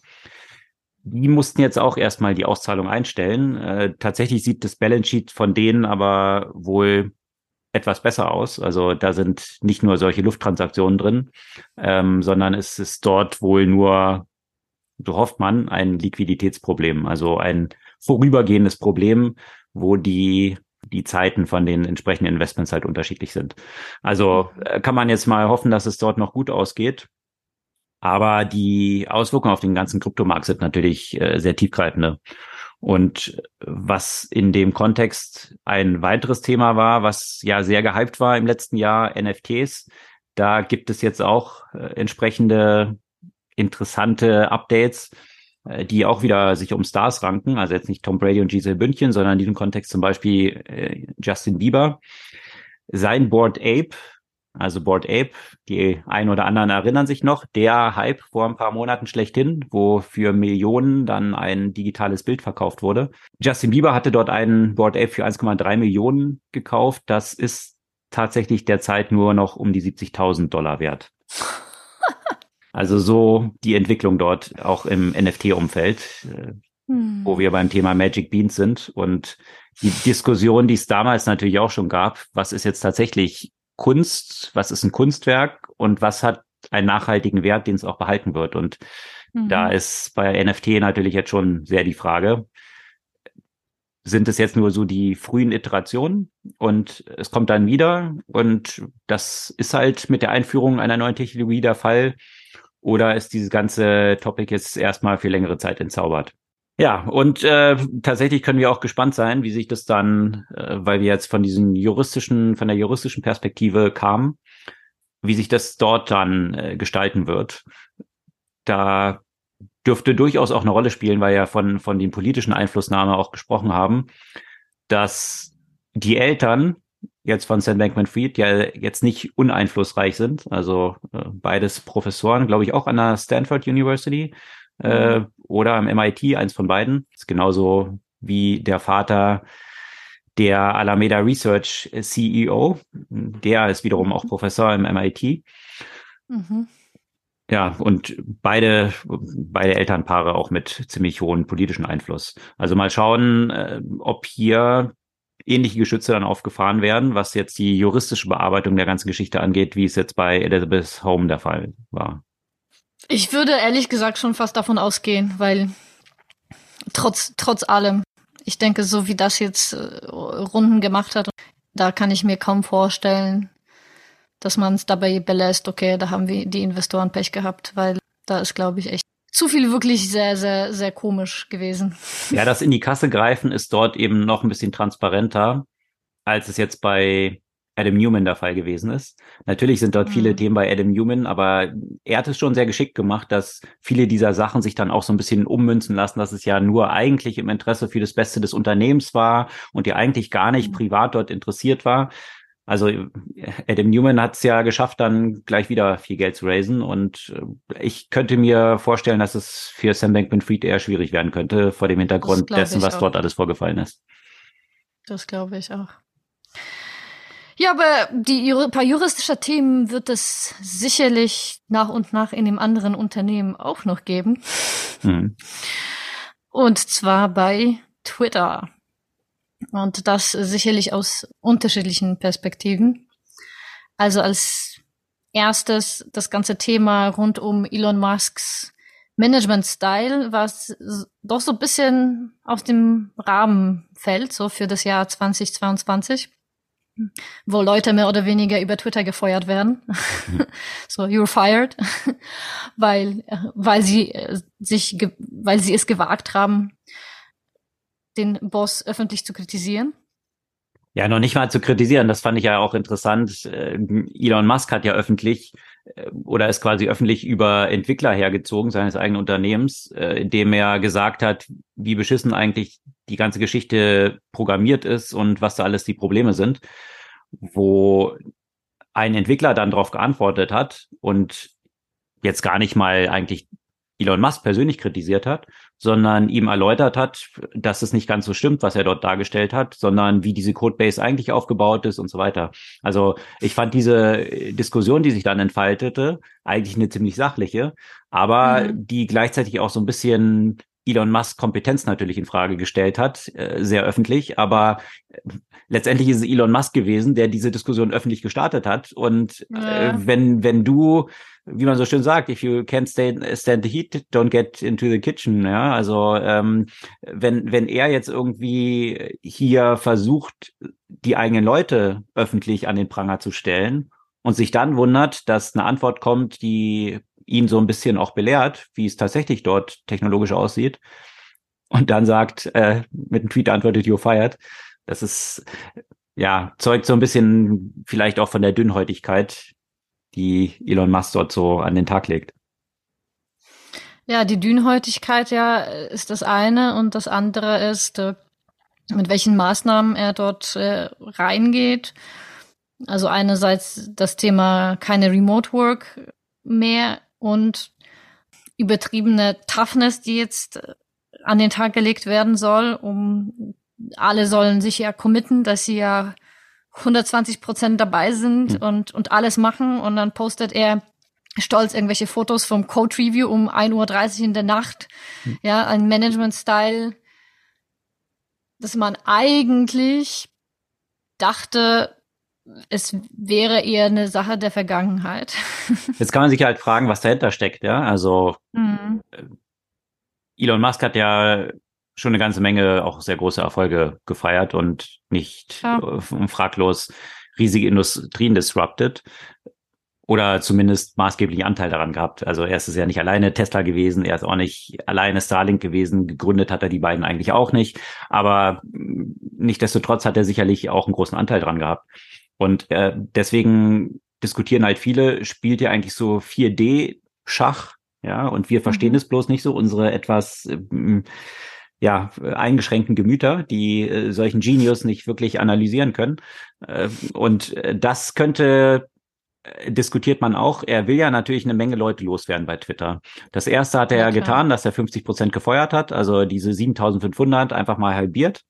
die mussten jetzt auch erstmal die Auszahlung einstellen. Äh, tatsächlich sieht das Balance Sheet von denen aber wohl etwas besser aus. Also da sind nicht nur solche Lufttransaktionen drin, ähm, sondern es ist dort wohl nur, so hofft man, ein Liquiditätsproblem, also ein vorübergehendes Problem, wo die die Zeiten von den entsprechenden Investments halt unterschiedlich sind. Also äh, kann man jetzt mal hoffen, dass es dort noch gut ausgeht. Aber die Auswirkungen auf den ganzen Kryptomarkt sind natürlich äh, sehr tiefgreifende. Und was in dem Kontext ein weiteres Thema war, was ja sehr gehypt war im letzten Jahr, NFTs, da gibt es jetzt auch äh, entsprechende interessante Updates, äh, die auch wieder sich um Stars ranken. Also jetzt nicht Tom Brady und Giselle Bündchen, sondern in diesem Kontext zum Beispiel äh, Justin Bieber. Sein Board Ape also Board Ape, die ein oder anderen erinnern sich noch, der Hype vor ein paar Monaten schlechthin, wo für Millionen dann ein digitales Bild verkauft wurde. Justin Bieber hatte dort einen Board Ape für 1,3 Millionen gekauft. Das ist tatsächlich derzeit nur noch um die 70.000 Dollar wert. Also so die Entwicklung dort auch im NFT-Umfeld, äh, hm. wo wir beim Thema Magic Beans sind und die Diskussion, die es damals natürlich auch schon gab, was ist jetzt tatsächlich Kunst, was ist ein Kunstwerk und was hat einen nachhaltigen Wert, den es auch behalten wird. Und mhm. da ist bei NFT natürlich jetzt schon sehr die Frage, sind es jetzt nur so die frühen Iterationen und es kommt dann wieder und das ist halt mit der Einführung einer neuen Technologie der Fall oder ist dieses ganze Topic jetzt erstmal für längere Zeit entzaubert? Ja, und äh, tatsächlich können wir auch gespannt sein, wie sich das dann, äh, weil wir jetzt von diesen juristischen, von der juristischen Perspektive kamen, wie sich das dort dann äh, gestalten wird. Da dürfte durchaus auch eine Rolle spielen, weil ja von, von den politischen Einflussnahme auch gesprochen haben, dass die Eltern jetzt von Sam Bankman-Fried ja jetzt nicht uneinflussreich sind. Also äh, beides Professoren, glaube ich, auch an der Stanford University äh, oder am MIT, eins von beiden. Das ist genauso wie der Vater der Alameda Research CEO. Der ist wiederum auch Professor im MIT. Mhm. Ja, und beide, beide Elternpaare auch mit ziemlich hohen politischen Einfluss. Also mal schauen, äh, ob hier ähnliche Geschütze dann aufgefahren werden, was jetzt die juristische Bearbeitung der ganzen Geschichte angeht, wie es jetzt bei Elizabeth Home der Fall war. Ich würde ehrlich gesagt schon fast davon ausgehen, weil trotz, trotz allem, ich denke, so wie das jetzt äh, Runden gemacht hat, da kann ich mir kaum vorstellen, dass man es dabei belässt, okay, da haben wir die Investoren Pech gehabt, weil da ist, glaube ich, echt zu viel wirklich sehr, sehr, sehr komisch gewesen. Ja, das in die Kasse greifen ist dort eben noch ein bisschen transparenter, als es jetzt bei Adam Newman der Fall gewesen ist. Natürlich sind dort mhm. viele Themen bei Adam Newman, aber er hat es schon sehr geschickt gemacht, dass viele dieser Sachen sich dann auch so ein bisschen ummünzen lassen, dass es ja nur eigentlich im Interesse für das Beste des Unternehmens war und die eigentlich gar nicht mhm. privat dort interessiert war. Also Adam Newman hat es ja geschafft, dann gleich wieder viel Geld zu raisen. Und äh, ich könnte mir vorstellen, dass es für Sam Bankman-Fried eher schwierig werden könnte, vor dem Hintergrund dessen, was auch. dort alles vorgefallen ist. Das glaube ich auch. Ja, aber die paar juristische Themen wird es sicherlich nach und nach in dem anderen Unternehmen auch noch geben. Mhm. Und zwar bei Twitter. Und das sicherlich aus unterschiedlichen Perspektiven. Also als erstes das ganze Thema rund um Elon Musks Management-Style, was doch so ein bisschen aus dem Rahmen fällt, so für das Jahr 2022, wo Leute mehr oder weniger über Twitter gefeuert werden. so, you're fired, weil, weil sie äh, sich, weil sie es gewagt haben, den Boss öffentlich zu kritisieren? Ja, noch nicht mal zu kritisieren. Das fand ich ja auch interessant. Äh, Elon Musk hat ja öffentlich äh, oder ist quasi öffentlich über Entwickler hergezogen seines eigenen Unternehmens, äh, indem er gesagt hat, wie beschissen eigentlich die ganze Geschichte programmiert ist und was da alles die Probleme sind, wo ein Entwickler dann darauf geantwortet hat und jetzt gar nicht mal eigentlich Elon Musk persönlich kritisiert hat, sondern ihm erläutert hat, dass es nicht ganz so stimmt, was er dort dargestellt hat, sondern wie diese Codebase eigentlich aufgebaut ist und so weiter. Also ich fand diese Diskussion, die sich dann entfaltete, eigentlich eine ziemlich sachliche, aber mhm. die gleichzeitig auch so ein bisschen Elon Musk Kompetenz natürlich in Frage gestellt hat, äh, sehr öffentlich, aber letztendlich ist es Elon Musk gewesen, der diese Diskussion öffentlich gestartet hat. Und äh, ja. äh, wenn, wenn du, wie man so schön sagt, if you can't stand, stand the heat, don't get into the kitchen. Ja, also ähm, wenn, wenn er jetzt irgendwie hier versucht, die eigenen Leute öffentlich an den Pranger zu stellen und sich dann wundert, dass eine Antwort kommt, die ihn so ein bisschen auch belehrt, wie es tatsächlich dort technologisch aussieht, und dann sagt, äh, mit einem Tweet antwortet, you're fired, das ist, ja, zeugt so ein bisschen vielleicht auch von der Dünnhäutigkeit, die Elon Musk dort so an den Tag legt. Ja, die Dünnhäutigkeit ja ist das eine und das andere ist, äh, mit welchen Maßnahmen er dort äh, reingeht. Also einerseits das Thema keine Remote Work mehr und übertriebene Toughness, die jetzt äh, an den Tag gelegt werden soll, um alle sollen sich ja committen, dass sie ja 120 Prozent dabei sind mhm. und, und alles machen und dann postet er stolz irgendwelche Fotos vom Code Review um 1.30 Uhr in der Nacht. Mhm. Ja, ein Management-Style, dass man eigentlich dachte, es wäre eher eine Sache der Vergangenheit. Jetzt kann man sich halt fragen, was dahinter steckt, ja. Also mhm. Elon Musk hat ja schon eine ganze Menge auch sehr große Erfolge gefeiert und nicht ja. äh, fraglos riesige Industrien disrupted oder zumindest maßgeblichen Anteil daran gehabt. Also er ist es ja nicht alleine Tesla gewesen, er ist auch nicht alleine Starlink gewesen, gegründet hat er die beiden eigentlich auch nicht, aber nichtdestotrotz hat er sicherlich auch einen großen Anteil dran gehabt. Und äh, deswegen diskutieren halt viele, spielt er eigentlich so 4D-Schach, ja, und wir verstehen mhm. es bloß nicht so, unsere etwas äh, ja, eingeschränkten Gemüter, die äh, solchen Genius nicht wirklich analysieren können. Äh, und äh, das könnte äh, diskutiert man auch. Er will ja natürlich eine Menge Leute loswerden bei Twitter. Das erste hat er ja, ja getan, dass er 50 Prozent gefeuert hat, also diese 7500 einfach mal halbiert.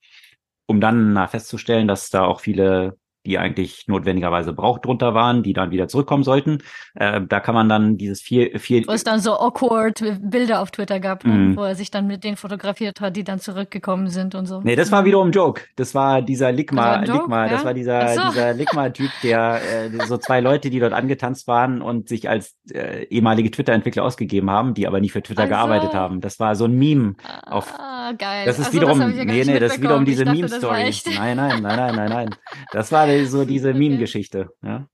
um dann festzustellen, dass da auch viele die eigentlich notwendigerweise braucht drunter waren, die dann wieder zurückkommen sollten. Äh, da kann man dann dieses vier, vier Wo es dann so awkward Bilder auf Twitter gab, mm. wo er sich dann mit denen fotografiert hat, die dann zurückgekommen sind und so. Nee, das war wiederum ein Joke. Das war dieser Ligma, das war, Ligma, ja? das war dieser, so. dieser Ligma-Typ, der äh, so zwei Leute, die dort angetanzt waren und sich als äh, ehemalige Twitter-Entwickler ausgegeben haben, die aber nie für Twitter also. gearbeitet haben. Das war so ein Meme auf. Ah, geil. Das ist also, wiederum, das ja nee, nee, das ist wiederum diese Meme-Story. Nein, nein, nein, nein, nein, nein. Das war so diese Meme-Geschichte, ja.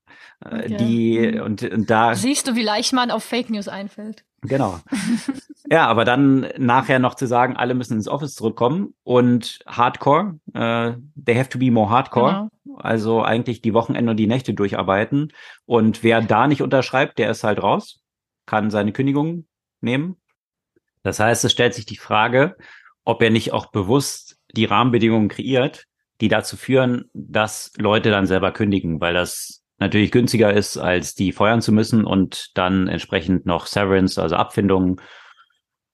Äh, okay. Die mhm. und, und da siehst du, wie leicht man auf Fake News einfällt. Genau. ja, aber dann nachher noch zu sagen, alle müssen ins Office zurückkommen und Hardcore, äh, they have to be more hardcore. Genau. Also eigentlich die Wochenende und die Nächte durcharbeiten. Und wer da nicht unterschreibt, der ist halt raus, kann seine Kündigung nehmen. Das heißt, es stellt sich die Frage, ob er nicht auch bewusst die Rahmenbedingungen kreiert, die dazu führen, dass Leute dann selber kündigen, weil das natürlich günstiger ist, als die feuern zu müssen und dann entsprechend noch Severance, also Abfindungen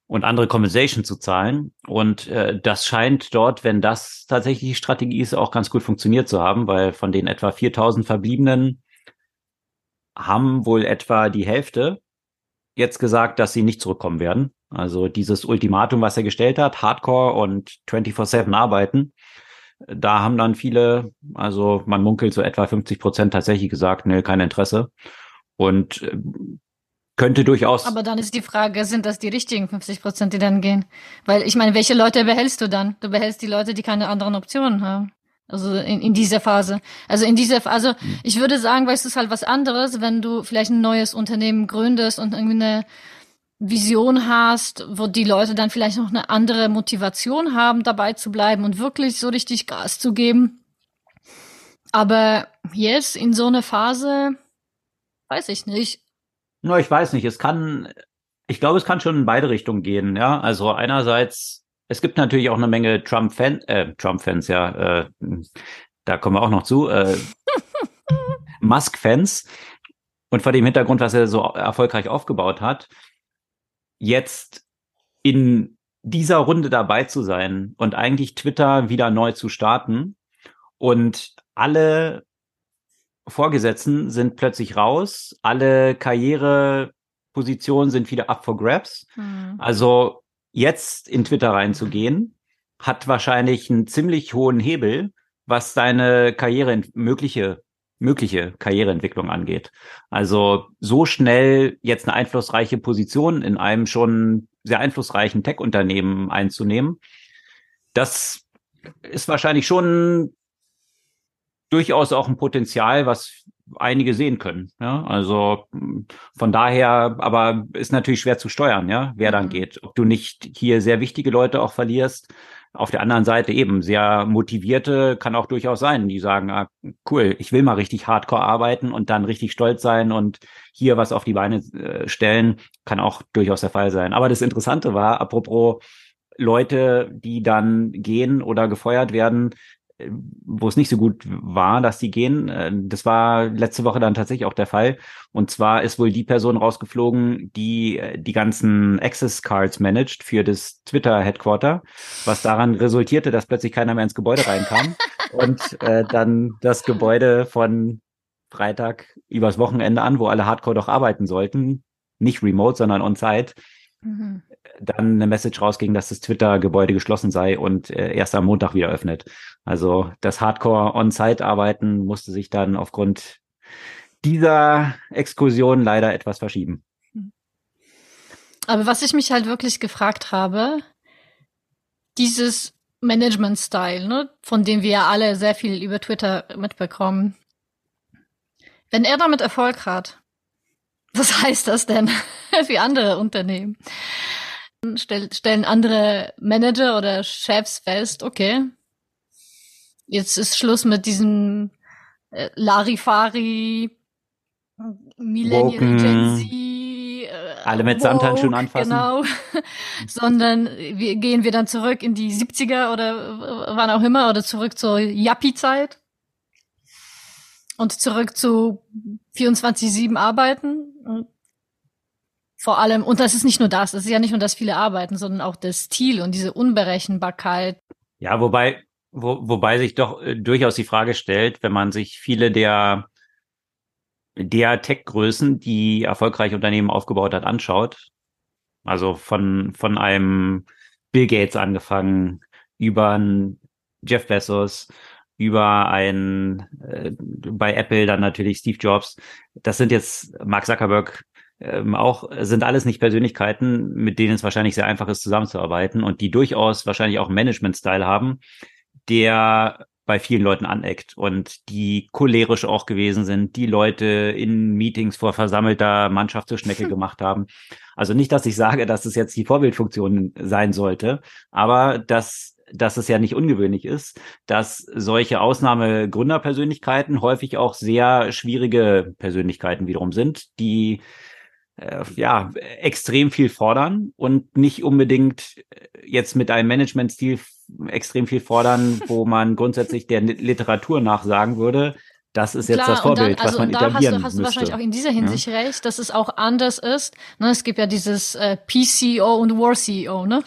und andere Compensation zu zahlen. Und äh, das scheint dort, wenn das tatsächlich die Strategie ist, auch ganz gut funktioniert zu haben, weil von den etwa 4000 Verbliebenen haben wohl etwa die Hälfte jetzt gesagt, dass sie nicht zurückkommen werden. Also dieses Ultimatum, was er gestellt hat, Hardcore und 24-7 arbeiten, da haben dann viele, also man munkelt so etwa 50 Prozent tatsächlich gesagt, nee, kein Interesse. Und äh, könnte durchaus. Aber dann ist die Frage, sind das die richtigen 50 Prozent, die dann gehen? Weil ich meine, welche Leute behältst du dann? Du behältst die Leute, die keine anderen Optionen haben. Also in, in dieser Phase. Also in dieser, also hm. ich würde sagen, weil es ist halt was anderes, wenn du vielleicht ein neues Unternehmen gründest und irgendwie eine Vision hast, wo die Leute dann vielleicht noch eine andere Motivation haben, dabei zu bleiben und wirklich so richtig Gas zu geben. Aber jetzt in so einer Phase, weiß ich nicht. No, ich weiß nicht. Es kann, ich glaube, es kann schon in beide Richtungen gehen. Ja, also einerseits, es gibt natürlich auch eine Menge Trump-Fans, äh, Trump-Fans, ja, äh, da kommen wir auch noch zu, äh, Musk-Fans. Und vor dem Hintergrund, was er so erfolgreich aufgebaut hat, jetzt in dieser Runde dabei zu sein und eigentlich Twitter wieder neu zu starten und alle Vorgesetzten sind plötzlich raus, alle Karrierepositionen sind wieder up for grabs. Mhm. Also jetzt in Twitter reinzugehen, hat wahrscheinlich einen ziemlich hohen Hebel, was deine Karriere mögliche Karriereentwicklung angeht. Also so schnell jetzt eine einflussreiche Position in einem schon sehr einflussreichen Tech-Unternehmen einzunehmen, das ist wahrscheinlich schon durchaus auch ein Potenzial, was einige sehen können. Ja, also von daher, aber ist natürlich schwer zu steuern, ja, wer dann mhm. geht. Ob du nicht hier sehr wichtige Leute auch verlierst, auf der anderen Seite eben sehr motivierte kann auch durchaus sein, die sagen, ah, cool, ich will mal richtig hardcore arbeiten und dann richtig stolz sein und hier was auf die Beine äh, stellen, kann auch durchaus der Fall sein. Aber das Interessante war, apropos Leute, die dann gehen oder gefeuert werden, wo es nicht so gut war, dass die gehen. Äh, das war letzte Woche dann tatsächlich auch der Fall. Und zwar ist wohl die Person rausgeflogen, die äh, die ganzen Access Cards managt für das Twitter Headquarter, was daran resultierte, dass plötzlich keiner mehr ins Gebäude reinkam und äh, dann das Gebäude von Freitag übers Wochenende an, wo alle Hardcore doch arbeiten sollten, nicht remote, sondern on-site, mhm dann eine Message rausging, dass das Twitter-Gebäude geschlossen sei und äh, erst am Montag wieder öffnet. Also das Hardcore-On-Site-Arbeiten musste sich dann aufgrund dieser Exkursion leider etwas verschieben. Aber was ich mich halt wirklich gefragt habe, dieses Management-Style, ne, von dem wir ja alle sehr viel über Twitter mitbekommen, wenn er damit Erfolg hat, was heißt das denn für andere Unternehmen? Stell, stellen andere Manager oder Chefs fest, okay, jetzt ist Schluss mit diesem äh, Larifari, Millennial Gen Z, äh, alle mit Samthandschuhen anfassen. Genau. Sondern wir, gehen wir dann zurück in die 70er oder wann auch immer oder zurück zur Yuppie-Zeit und zurück zu 24-7 arbeiten. Vor allem, und das ist nicht nur das, das ist ja nicht nur das viele Arbeiten, sondern auch das Stil und diese Unberechenbarkeit. Ja, wobei, Wo, wobei sich doch äh, durchaus die Frage stellt, wenn man sich viele der der Tech-Größen, die erfolgreiche Unternehmen aufgebaut hat, anschaut, also von, von einem Bill Gates angefangen, über einen Jeff Bezos, über ein äh, bei Apple dann natürlich Steve Jobs. Das sind jetzt Mark Zuckerberg ähm, auch sind alles nicht Persönlichkeiten, mit denen es wahrscheinlich sehr einfach ist zusammenzuarbeiten und die durchaus wahrscheinlich auch Management-Style haben, der bei vielen Leuten aneckt und die cholerisch auch gewesen sind, die Leute in Meetings vor versammelter Mannschaft zur Schnecke gemacht haben. Also nicht, dass ich sage, dass es jetzt die Vorbildfunktion sein sollte, aber dass dass es ja nicht ungewöhnlich ist, dass solche Ausnahmegründerpersönlichkeiten häufig auch sehr schwierige Persönlichkeiten wiederum sind, die äh, ja, extrem viel fordern und nicht unbedingt äh, jetzt mit einem Managementstil extrem viel fordern, wo man grundsätzlich der Literatur nachsagen würde, das ist jetzt Klar, das Vorbild, dann, also, was man etablieren Da hast du, hast du wahrscheinlich auch in dieser Hinsicht ja? recht, dass es auch anders ist. Ne, es gibt ja dieses äh, PCO und War CEO, ne?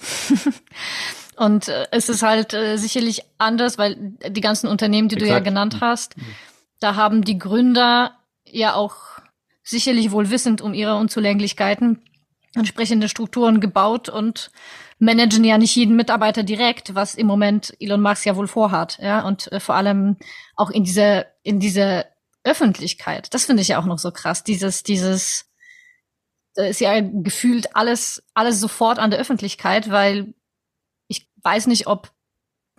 und äh, es ist halt äh, sicherlich anders, weil die ganzen Unternehmen, die Exakt. du ja genannt hast, da haben die Gründer ja auch sicherlich wohl wissend um ihre Unzulänglichkeiten entsprechende Strukturen gebaut und managen ja nicht jeden Mitarbeiter direkt, was im Moment Elon Musk ja wohl vorhat, ja, und äh, vor allem auch in dieser in dieser Öffentlichkeit. Das finde ich ja auch noch so krass, dieses dieses da ist ja gefühlt alles alles sofort an der Öffentlichkeit, weil ich weiß nicht, ob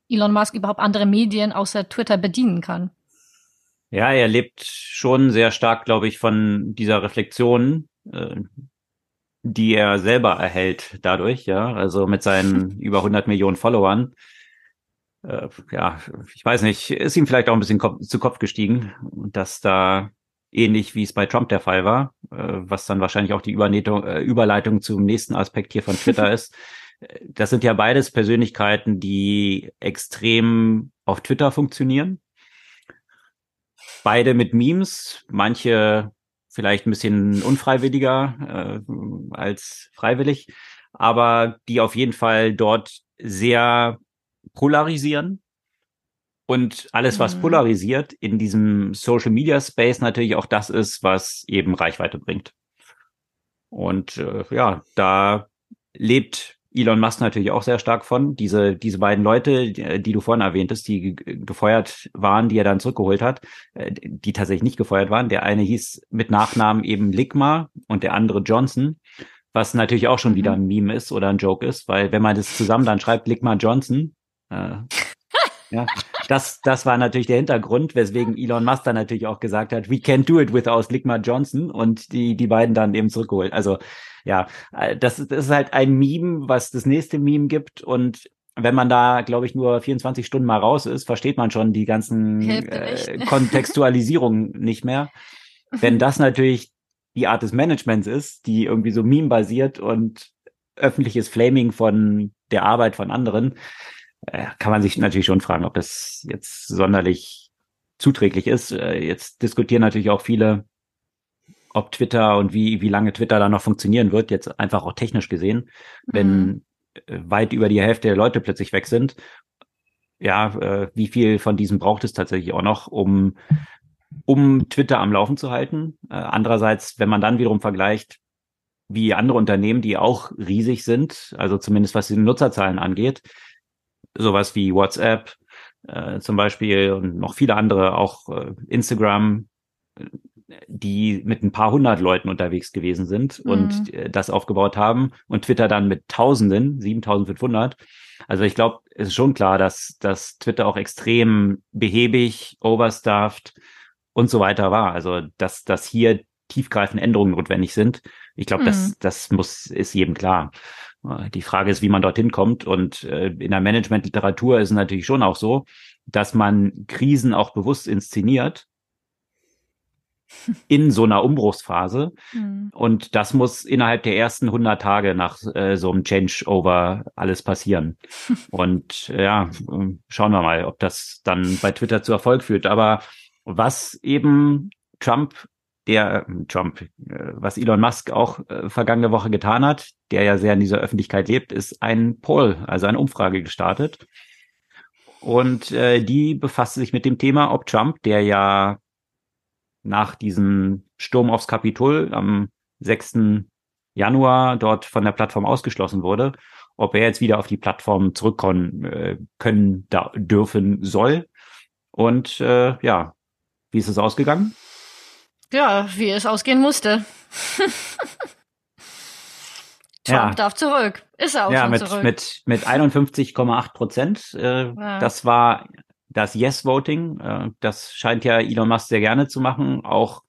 Elon Musk überhaupt andere Medien außer Twitter bedienen kann. Ja, er lebt schon sehr stark, glaube ich, von dieser Reflexion, äh, die er selber erhält dadurch, ja, also mit seinen über 100 Millionen Followern. Äh, ja, ich weiß nicht, ist ihm vielleicht auch ein bisschen Kopf, zu Kopf gestiegen, dass da ähnlich wie es bei Trump der Fall war, äh, was dann wahrscheinlich auch die Überleitung, äh, Überleitung zum nächsten Aspekt hier von Twitter ist. Das sind ja beides Persönlichkeiten, die extrem auf Twitter funktionieren beide mit Memes, manche vielleicht ein bisschen unfreiwilliger äh, als freiwillig, aber die auf jeden Fall dort sehr polarisieren. Und alles, was mhm. polarisiert in diesem Social Media Space natürlich auch das ist, was eben Reichweite bringt. Und äh, ja, da lebt Elon Musk natürlich auch sehr stark von. Diese, diese beiden Leute, die, die du vorhin erwähntest, die gefeuert waren, die er dann zurückgeholt hat, äh, die tatsächlich nicht gefeuert waren. Der eine hieß mit Nachnamen eben Ligma und der andere Johnson, was natürlich auch schon mhm. wieder ein Meme ist oder ein Joke ist, weil wenn man das zusammen dann schreibt, Ligma Johnson, äh, ja, das, das war natürlich der Hintergrund, weswegen Elon Musk dann natürlich auch gesagt hat, we can't do it without Ligma Johnson und die, die beiden dann eben zurückgeholt. Also ja, äh, das, das ist halt ein Meme, was das nächste Meme gibt und wenn man da, glaube ich, nur 24 Stunden mal raus ist, versteht man schon die ganzen äh, Kontextualisierungen nicht mehr. Wenn das natürlich die Art des Managements ist, die irgendwie so meme-basiert und öffentliches Flaming von der Arbeit von anderen, kann man sich natürlich schon fragen, ob das jetzt sonderlich zuträglich ist. Äh, jetzt diskutieren natürlich auch viele, ob Twitter und wie, wie lange Twitter da noch funktionieren wird, jetzt einfach auch technisch gesehen, wenn mhm. weit über die Hälfte der Leute plötzlich weg sind. Ja, äh, wie viel von diesem braucht es tatsächlich auch noch, um, um Twitter am Laufen zu halten? Äh, andererseits, wenn man dann wiederum vergleicht, wie andere Unternehmen, die auch riesig sind, also zumindest was die Nutzerzahlen angeht, sowas wie WhatsApp äh, zum Beispiel und noch viele andere, auch äh, Instagram, die mit ein paar hundert Leuten unterwegs gewesen sind mhm. und äh, das aufgebaut haben und Twitter dann mit Tausenden, 7500. Also ich glaube, es ist schon klar, dass, dass Twitter auch extrem behäbig, overstuffed und so weiter war. Also dass, dass hier tiefgreifende Änderungen notwendig sind. Ich glaube, mhm. das, das muss, ist jedem klar. Die Frage ist, wie man dorthin kommt. Und äh, in der Managementliteratur ist es natürlich schon auch so, dass man Krisen auch bewusst inszeniert in so einer Umbruchsphase. Mhm. Und das muss innerhalb der ersten 100 Tage nach äh, so einem Changeover alles passieren. Und ja, schauen wir mal, ob das dann bei Twitter zu Erfolg führt. Aber was eben Trump, der Trump, äh, was Elon Musk auch äh, vergangene Woche getan hat, der ja sehr in dieser Öffentlichkeit lebt, ist ein Poll, also eine Umfrage gestartet. Und äh, die befasste sich mit dem Thema, ob Trump, der ja nach diesem Sturm aufs Kapitol am 6. Januar dort von der Plattform ausgeschlossen wurde, ob er jetzt wieder auf die Plattform zurückkommen äh, können da, dürfen soll. Und äh, ja, wie ist es ausgegangen? Ja, wie es ausgehen musste. Trump ja. darf zurück. Ist er auch ja, schon mit, zurück. Mit, mit 51,8 Prozent. Äh, ja. Das war das Yes-Voting. Äh, das scheint ja Elon Musk sehr gerne zu machen. Auch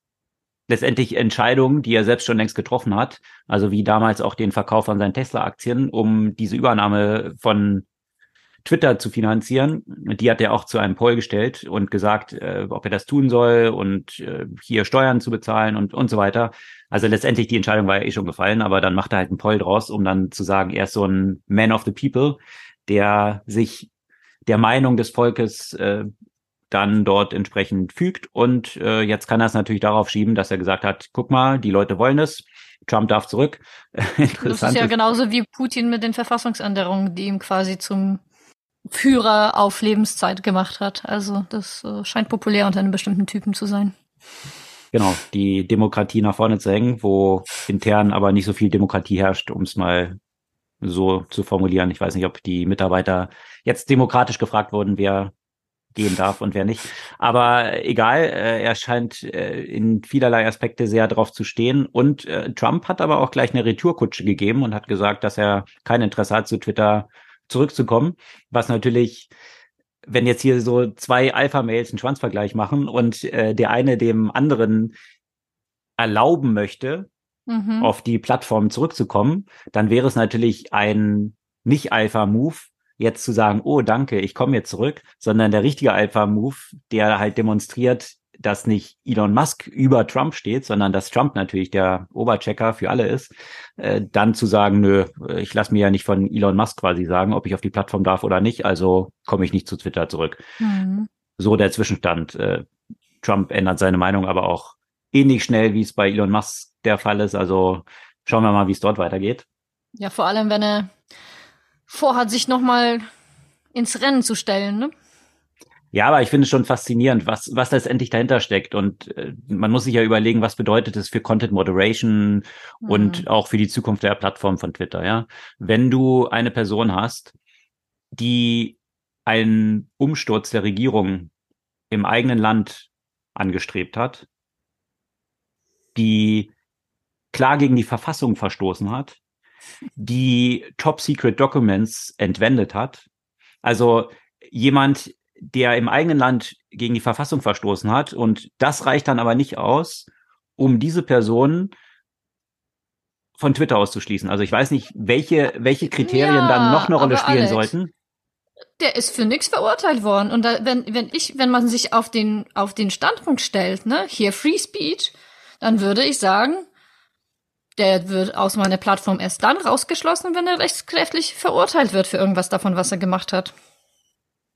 letztendlich Entscheidungen, die er selbst schon längst getroffen hat. Also wie damals auch den Verkauf von seinen Tesla-Aktien, um diese Übernahme von Twitter zu finanzieren. Die hat er auch zu einem Poll gestellt und gesagt, äh, ob er das tun soll und äh, hier Steuern zu bezahlen und, und so weiter. Also letztendlich die Entscheidung war ja eh schon gefallen, aber dann macht er halt einen Poll draus, um dann zu sagen, er ist so ein Man of the People, der sich der Meinung des Volkes äh, dann dort entsprechend fügt. Und äh, jetzt kann er es natürlich darauf schieben, dass er gesagt hat, guck mal, die Leute wollen es, Trump darf zurück. das ist ja genauso wie Putin mit den Verfassungsänderungen, die ihm quasi zum Führer auf Lebenszeit gemacht hat. Also das äh, scheint populär unter einem bestimmten Typen zu sein. Genau, die Demokratie nach vorne zu hängen, wo intern aber nicht so viel Demokratie herrscht, um es mal so zu formulieren. Ich weiß nicht, ob die Mitarbeiter jetzt demokratisch gefragt wurden, wer gehen darf und wer nicht. Aber egal, äh, er scheint äh, in vielerlei Aspekte sehr drauf zu stehen. Und äh, Trump hat aber auch gleich eine Retourkutsche gegeben und hat gesagt, dass er kein Interesse hat, zu Twitter zurückzukommen, was natürlich wenn jetzt hier so zwei Alpha-Mails einen Schwanzvergleich machen und äh, der eine dem anderen erlauben möchte, mhm. auf die Plattform zurückzukommen, dann wäre es natürlich ein nicht-Alpha-Move, jetzt zu sagen, oh danke, ich komme jetzt zurück, sondern der richtige Alpha-Move, der halt demonstriert, dass nicht Elon Musk über Trump steht, sondern dass Trump natürlich der Oberchecker für alle ist, äh, dann zu sagen, nö, ich lasse mir ja nicht von Elon Musk quasi sagen, ob ich auf die Plattform darf oder nicht, also komme ich nicht zu Twitter zurück. Mhm. So der Zwischenstand. Äh, Trump ändert seine Meinung aber auch ähnlich schnell, wie es bei Elon Musk der Fall ist. Also schauen wir mal, wie es dort weitergeht. Ja, vor allem, wenn er vorhat, sich nochmal ins Rennen zu stellen, ne? Ja, aber ich finde es schon faszinierend, was, was letztendlich dahinter steckt. Und äh, man muss sich ja überlegen, was bedeutet es für Content Moderation mhm. und auch für die Zukunft der Plattform von Twitter, ja. Wenn du eine Person hast, die einen Umsturz der Regierung im eigenen Land angestrebt hat, die klar gegen die Verfassung verstoßen hat, die Top Secret Documents entwendet hat. Also jemand, der im eigenen Land gegen die Verfassung verstoßen hat. Und das reicht dann aber nicht aus, um diese Person von Twitter auszuschließen. Also ich weiß nicht, welche, welche Kriterien ja, dann noch eine Rolle spielen Alex, sollten. Der ist für nichts verurteilt worden. Und da, wenn, wenn ich, wenn man sich auf den, auf den Standpunkt stellt, ne, hier Free Speech, dann würde ich sagen, der wird aus meiner Plattform erst dann rausgeschlossen, wenn er rechtskräftig verurteilt wird für irgendwas davon, was er gemacht hat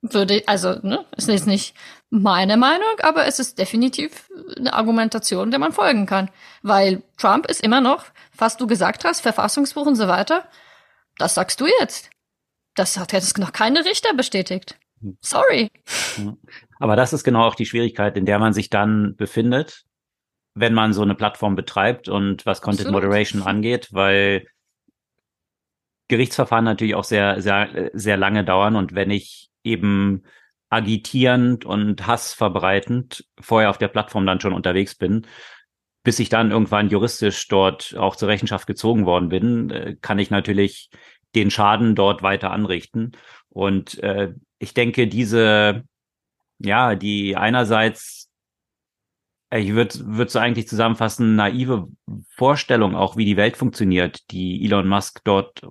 würde, also, ne, ist jetzt nicht meine Meinung, aber es ist definitiv eine Argumentation, der man folgen kann. Weil Trump ist immer noch, was du gesagt hast, Verfassungsbuch und so weiter, das sagst du jetzt. Das hat jetzt noch keine Richter bestätigt. Sorry. Aber das ist genau auch die Schwierigkeit, in der man sich dann befindet, wenn man so eine Plattform betreibt und was Content Absolut. Moderation angeht, weil Gerichtsverfahren natürlich auch sehr, sehr, sehr lange dauern und wenn ich eben agitierend und hassverbreitend vorher auf der Plattform dann schon unterwegs bin, bis ich dann irgendwann juristisch dort auch zur Rechenschaft gezogen worden bin, äh, kann ich natürlich den Schaden dort weiter anrichten. Und äh, ich denke, diese, ja, die einerseits, ich würde würd so eigentlich zusammenfassen, naive Vorstellung auch, wie die Welt funktioniert, die Elon Musk dort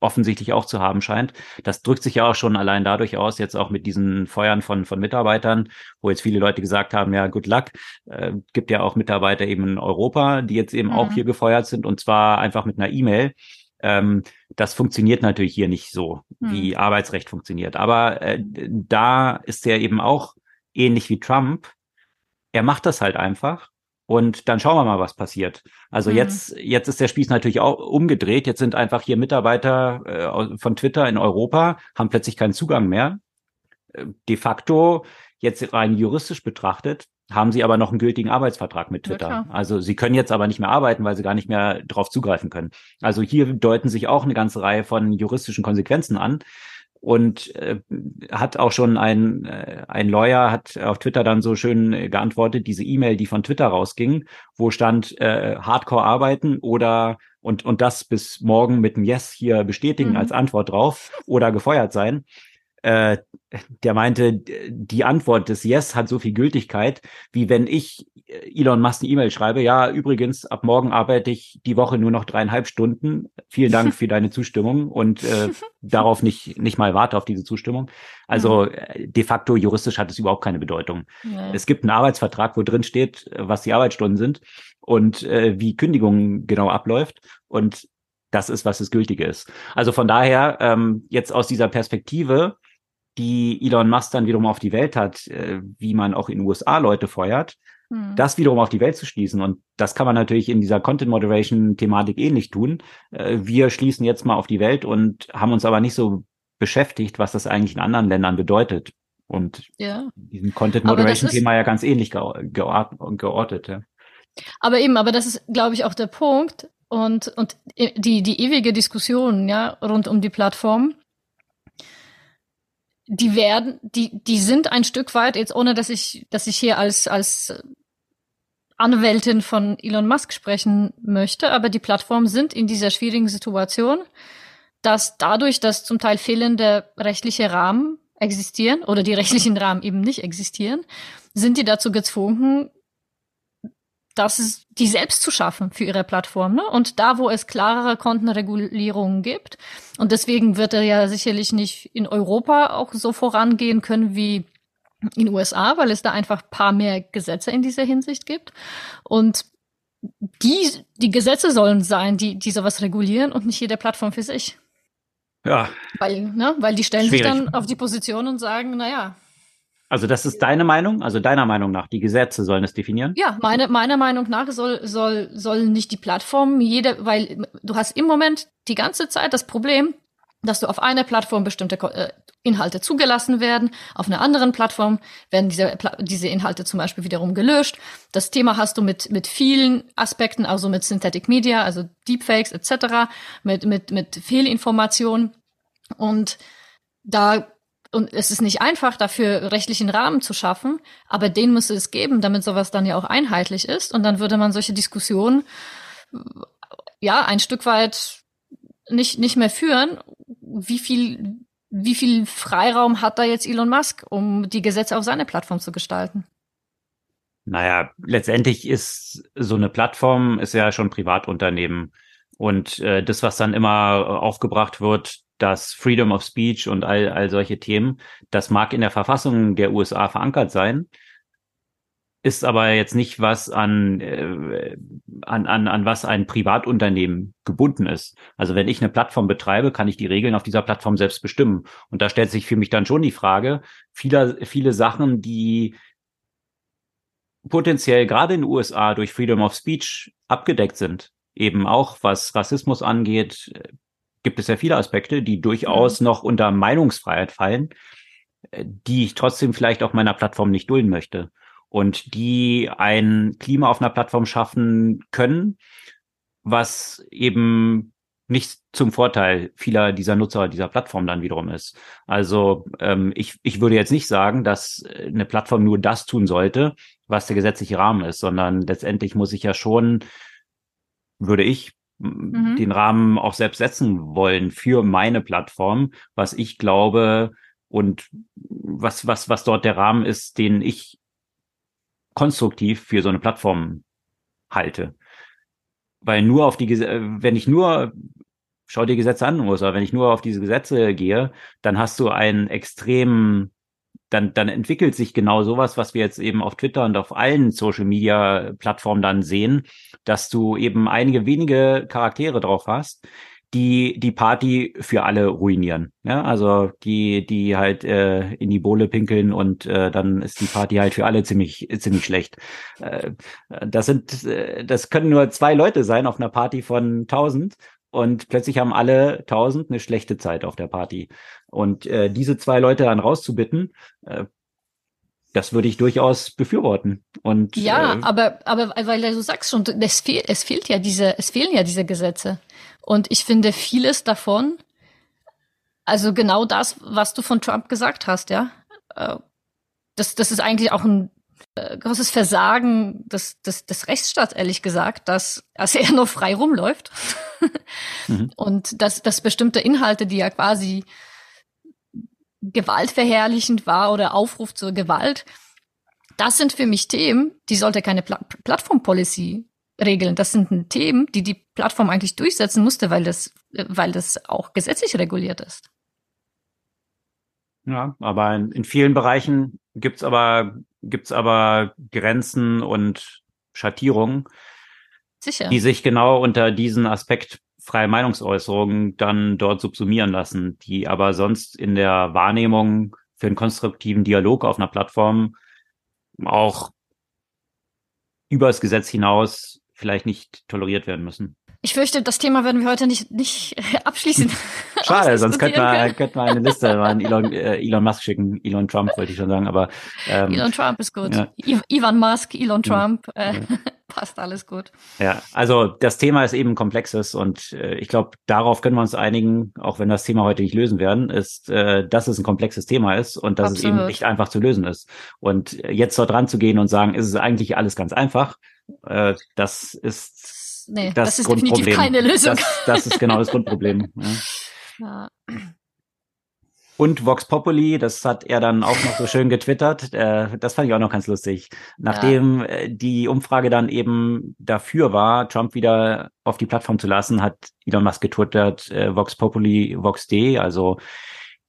offensichtlich auch zu haben scheint. Das drückt sich ja auch schon allein dadurch aus, jetzt auch mit diesen Feuern von, von Mitarbeitern, wo jetzt viele Leute gesagt haben, ja, good luck. Äh, gibt ja auch Mitarbeiter eben in Europa, die jetzt eben mhm. auch hier gefeuert sind und zwar einfach mit einer E-Mail. Ähm, das funktioniert natürlich hier nicht so, mhm. wie Arbeitsrecht funktioniert. Aber äh, da ist er eben auch ähnlich wie Trump. Er macht das halt einfach und dann schauen wir mal, was passiert. Also mhm. jetzt, jetzt ist der Spieß natürlich auch umgedreht. Jetzt sind einfach hier Mitarbeiter äh, von Twitter in Europa, haben plötzlich keinen Zugang mehr. äh, de facto jetzt rein juristisch betrachtet haben sie aber noch einen gültigen Arbeitsvertrag mit Twitter. Ja, also sie können jetzt aber nicht mehr arbeiten, weil sie gar nicht mehr darauf zugreifen können. Also hier deuten sich auch eine ganze Reihe von juristischen Konsequenzen an. Und äh, hat auch schon ein, äh, ein Lawyer hat auf Twitter dann so schön äh, geantwortet, diese E-Mail, die von Twitter rausging, wo stand äh, Hardcore arbeiten oder und, und das bis morgen mit einem Yes hier bestätigen mhm. als Antwort drauf oder gefeuert sein äh, der meinte, die Antwort des Yes hat so viel Gültigkeit, wie wenn ich äh, Elon Musk eine E-Mail schreibe, ja, übrigens, ab morgen arbeite ich die Woche nur noch dreieinhalb Stunden. Vielen Dank für deine Zustimmung und äh, darauf nicht, nicht mal warte auf diese Zustimmung. Also mhm. de facto juristisch hat es überhaupt keine Bedeutung. Nee. Es gibt einen Arbeitsvertrag, wo drin steht, was die Arbeitsstunden sind und äh, wie Kündigung genau abläuft. Und das ist, was das Gültige ist. Also von daher, ähm, jetzt aus dieser Perspektive, die Elon Musk dann wiederum auf die Welt hat, äh, wie man auch in den USA Leute feuert, hm. das wiederum auf die Welt zu schließen. Und das kann man natürlich in dieser Content Moderation Thematik ähnlich tun. Äh, wir schließen jetzt mal auf die Welt und haben uns aber nicht so beschäftigt, was das eigentlich in anderen Ländern bedeutet. Und ja. diesem Content Moderation Thema ja ganz ähnlich geortet. Ja. Aber eben, aber das ist, glaube ich, auch der Punkt. Und, und die, die ewige Diskussion, ja, rund um die Plattform, die werden, die, die sind ein Stück weit, jetzt ohne dass ich, dass ich hier als, als Anwältin von Elon Musk sprechen möchte, aber die Plattformen sind in dieser schwierigen Situation, dass dadurch, dass zum Teil fehlende rechtliche Rahmen existieren oder die rechtlichen Rahmen eben nicht existieren, sind die dazu gezwungen, das ist die selbst zu schaffen für ihre Plattform. Ne? Und da, wo es klarere Kontenregulierungen gibt, und deswegen wird er ja sicherlich nicht in Europa auch so vorangehen können wie in den USA, weil es da einfach paar mehr Gesetze in dieser Hinsicht gibt. Und die, die Gesetze sollen sein, die, die sowas regulieren und nicht jede Plattform für sich. Ja. Weil, ne, weil die stellen Schwierig. sich dann auf die Position und sagen, na ja, also das ist deine Meinung, also deiner Meinung nach, die Gesetze sollen es definieren? Ja, meine, meiner Meinung nach soll, soll, soll nicht die Plattform jede, weil du hast im Moment die ganze Zeit das Problem, dass du auf einer Plattform bestimmte äh, Inhalte zugelassen werden, auf einer anderen Plattform werden diese, diese Inhalte zum Beispiel wiederum gelöscht. Das Thema hast du mit, mit vielen Aspekten, also mit Synthetic Media, also Deepfakes etc., mit, mit, mit Fehlinformationen. Und da und es ist nicht einfach, dafür rechtlichen Rahmen zu schaffen, aber den müsste es geben, damit sowas dann ja auch einheitlich ist. Und dann würde man solche Diskussionen ja ein Stück weit nicht, nicht mehr führen. Wie viel, wie viel Freiraum hat da jetzt Elon Musk, um die Gesetze auf seine Plattform zu gestalten? Naja, letztendlich ist so eine Plattform ist ja schon Privatunternehmen. Und äh, das, was dann immer aufgebracht wird, das Freedom of Speech und all, all solche Themen, das mag in der Verfassung der USA verankert sein, ist aber jetzt nicht was an, äh, an, an, an was ein Privatunternehmen gebunden ist. Also wenn ich eine Plattform betreibe, kann ich die Regeln auf dieser Plattform selbst bestimmen. Und da stellt sich für mich dann schon die Frage, viele, viele Sachen, die potenziell gerade in den USA durch Freedom of Speech abgedeckt sind, eben auch was Rassismus angeht, gibt es ja viele Aspekte, die durchaus mhm. noch unter Meinungsfreiheit fallen, äh, die ich trotzdem vielleicht auf meiner Plattform nicht dulden möchte und die ein Klima auf einer Plattform schaffen können, was eben nicht zum Vorteil vieler dieser Nutzer dieser Plattform dann wiederum ist. Also ähm, ich, ich würde jetzt nicht sagen, dass eine Plattform nur das tun sollte, was der gesetzliche Rahmen ist, sondern letztendlich muss ich ja schon, würde ich mhm. den Rahmen auch selbst setzen wollen für meine Plattform, was ich glaube und was, was, was dort der Rahmen ist, den ich konstruktiv für so eine Plattform halte. Weil nur auf die, wenn ich nur, schau dir Gesetze an, oder wenn ich nur auf diese Gesetze gehe, dann hast du einen extremen dann, dann entwickelt sich genau sowas, was wir jetzt eben auf Twitter und auf allen Social Media Plattformen dann sehen, dass du eben einige wenige Charaktere drauf hast, die die Party für alle ruinieren. Ja, also die, die halt äh, in die Bohle pinkeln und äh, dann ist die Party halt für alle ziemlich, ziemlich schlecht. Äh, das sind, äh, das können nur zwei Leute sein auf einer Party von tausend und plötzlich haben alle tausend eine schlechte Zeit auf der Party. Und äh, diese zwei Leute dann rauszubitten, äh, das würde ich durchaus befürworten. Und ja, äh, aber aber weil du sagst schon, es fehlt es fehlt ja diese es fehlen ja diese Gesetze und ich finde vieles davon, also genau das, was du von Trump gesagt hast, ja, äh, das das ist eigentlich auch ein äh, großes Versagen des, des, des Rechtsstaats, ehrlich gesagt, dass, dass er nur frei rumläuft. Mhm. Und dass, dass bestimmte Inhalte, die ja quasi gewaltverherrlichend war oder Aufruf zur Gewalt, das sind für mich Themen, die sollte keine Pla Plattform-Policy regeln. Das sind Themen, die die Plattform eigentlich durchsetzen musste, weil das, weil das auch gesetzlich reguliert ist. Ja, aber in, in vielen Bereichen gibt's aber, gibt's aber Grenzen und Schattierungen, Sicher. die sich genau unter diesen Aspekt freie Meinungsäußerung dann dort subsumieren lassen, die aber sonst in der Wahrnehmung für einen konstruktiven Dialog auf einer Plattform auch übers Gesetz hinaus vielleicht nicht toleriert werden müssen. Ich fürchte, das Thema werden wir heute nicht, nicht abschließen. Schade, sonst könnten wir, könnten wir eine Liste an Elon, äh, Elon Musk schicken. Elon Trump wollte ich schon sagen, aber ähm, Elon Trump ist gut. Ja. Elon Musk, Elon Trump, äh, ja. Passt alles gut. Ja, also das Thema ist eben komplexes und äh, ich glaube, darauf können wir uns einigen, auch wenn das Thema heute nicht lösen werden, ist, äh, dass es ein komplexes Thema ist und dass Absolut. es eben nicht einfach zu lösen ist. Und jetzt dort dran zu gehen und sagen, ist es eigentlich alles ganz einfach, äh, das ist nee, das, das ist definitiv keine Lösung. Das, das ist genau das Grundproblem. Ja. ja. Und Vox Populi, das hat er dann auch noch so schön getwittert. Äh, das fand ich auch noch ganz lustig. Nachdem ja. Äh, die Umfrage dann eben dafür war, Trump wieder auf die Plattform zu lassen, hat Elon Musk getwittert, äh, Vox Populi, Vox D, also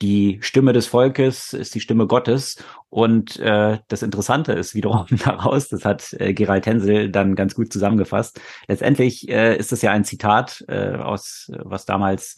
die Stimme des Volkes ist die Stimme Gottes. Und äh, das Interessante ist wiederum daraus, das hat äh, Gerald Hensel dann ganz gut zusammengefasst. Letztendlich äh, ist es ja ein Zitat äh, aus, was damals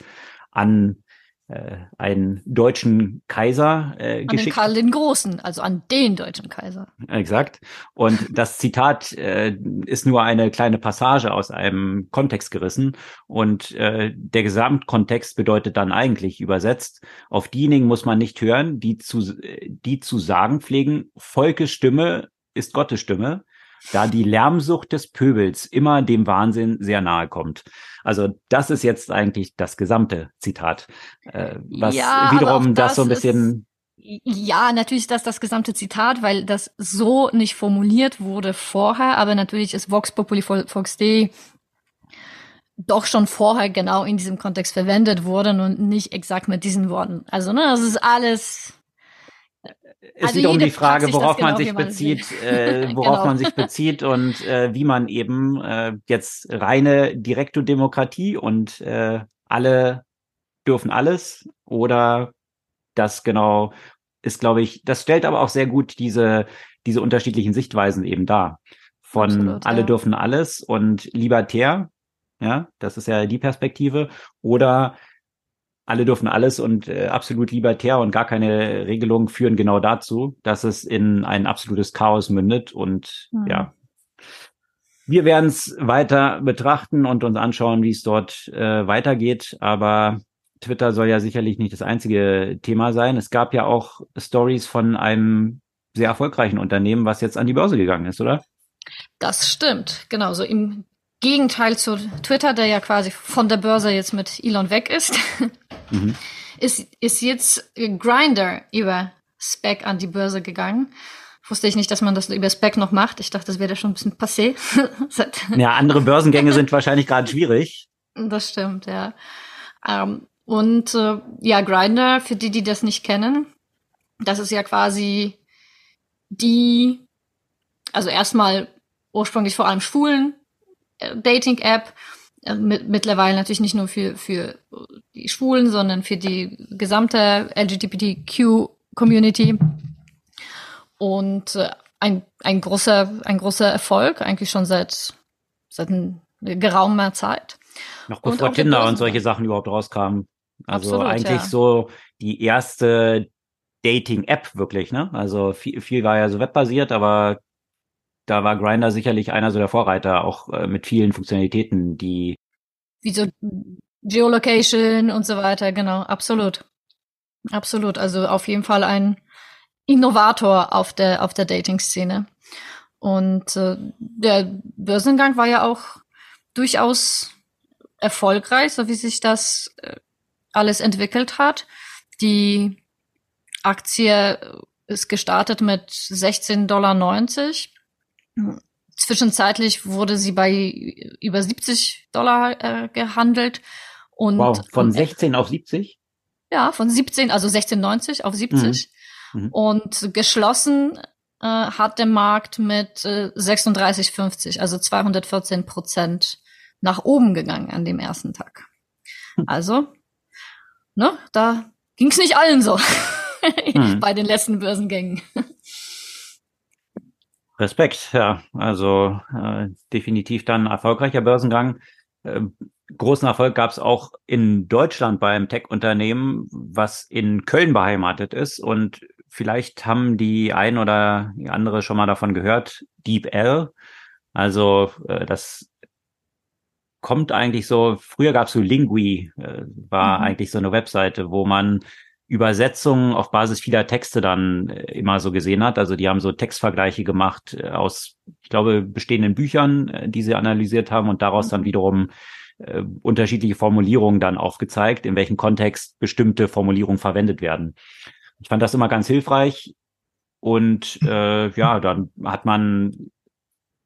an äh, einen deutschen Kaiser äh, an geschickt. An Karl den Großen, also an den deutschen Kaiser. Exakt. Und das Zitat äh, ist nur eine kleine Passage aus einem Kontext gerissen. Und äh, der Gesamtkontext bedeutet dann eigentlich übersetzt, auf diejenigen muss man nicht hören, die zu, die zu sagen pflegen, Volkes Stimme ist Gottes Stimme da die Lärmsucht des Pöbels immer dem Wahnsinn sehr nahe kommt. Also das ist jetzt eigentlich das gesamte Zitat, äh, was ja, wiederum das, das, so ein bisschen ja, natürlich ist das das gesamte Zitat, weil das so nicht formuliert wurde vorher, aber natürlich ist Vox Populi Vox Dei doch schon vorher genau in diesem Kontext verwendet worden und nicht exakt mit diesen Worten. Also, ne, das ist alles ist also wiederum die Frage, worauf man genau, sich bezieht, äh, worauf genau. man sich bezieht und äh, wie man eben äh, jetzt reine Direktodemokratie und äh, alle dürfen alles oder das genau ist, glaube ich, das stellt aber auch sehr gut diese diese unterschiedlichen Sichtweisen eben dar. Von Absolut, alle ja. dürfen alles und libertär, ja, das ist ja die Perspektive oder alle dürfen alles und äh, absolut libertär und gar keine Regelungen führen genau dazu, dass es in ein absolutes Chaos mündet. Und mhm. ja, wir werden es weiter betrachten und uns anschauen, wie es dort äh, weitergeht. Aber Twitter soll ja sicherlich nicht das einzige Thema sein. Es gab ja auch Stories von einem sehr erfolgreichen Unternehmen, was jetzt an die Börse gegangen ist, oder? Das stimmt, genau. So im Gegenteil zu Twitter, der ja quasi von der Börse jetzt mit Elon weg ist, mhm. ist, ist jetzt Grinder über Spec an die Börse gegangen. Wusste ich nicht, dass man das über Spec noch macht. Ich dachte, das wäre schon ein bisschen passé. ja, andere Börsengänge sind wahrscheinlich gerade schwierig. Das stimmt, ja. Ähm, und äh, ja, Grinder, für die, die das nicht kennen, das ist ja quasi die, also erstmal ursprünglich vor allem Schwulen Dating-App. Äh, mit, mittlerweile natürlich nicht nur für, für die Schwulen, sondern für die gesamte LGBTQ-Community. Und äh, ein, ein, großer, ein großer Erfolg, eigentlich schon seit, seit geraumer Zeit. Noch bevor und Tinder und solche Sachen überhaupt rauskamen. Also Absolut, eigentlich ja. so die erste Dating-App wirklich, ne? Also viel, viel war ja so webbasiert, aber da war Grinder sicherlich einer so der Vorreiter, auch äh, mit vielen Funktionalitäten, die wie so Geolocation und so weiter, genau, absolut. Absolut. Also auf jeden Fall ein Innovator auf der, auf der Dating-Szene. Und äh, der Börsengang war ja auch durchaus erfolgreich, so wie sich das äh, alles entwickelt hat. Die Aktie ist gestartet mit 16,90 Dollar. Zwischenzeitlich wurde sie bei über 70 Dollar äh, gehandelt. Und, wow, von 16 auf 70? Ja, von 17, also 16,90 auf 70. Mhm. Mhm. Und geschlossen äh, hat der Markt mit äh, 36,50, also 214 Prozent nach oben gegangen an dem ersten Tag. Hm. Also, ne, da ging's nicht allen so hm. bei den letzten Börsengängen. Respekt, ja. Also äh, definitiv dann erfolgreicher Börsengang. Äh, großen Erfolg gab es auch in Deutschland beim Tech-Unternehmen, was in Köln beheimatet ist. Und vielleicht haben die ein oder die andere schon mal davon gehört, DeepL. Also äh, das kommt eigentlich so, früher gab es so Lingui, äh, war mhm. eigentlich so eine Webseite, wo man Übersetzungen auf Basis vieler Texte dann äh, immer so gesehen hat. Also die haben so Textvergleiche gemacht äh, aus, ich glaube, bestehenden Büchern, äh, die sie analysiert haben und daraus dann mhm. wiederum äh, unterschiedliche Formulierungen dann aufgezeigt, in welchem Kontext bestimmte Formulierungen verwendet werden. Ich fand das immer ganz hilfreich. Und äh, ja, dann hat man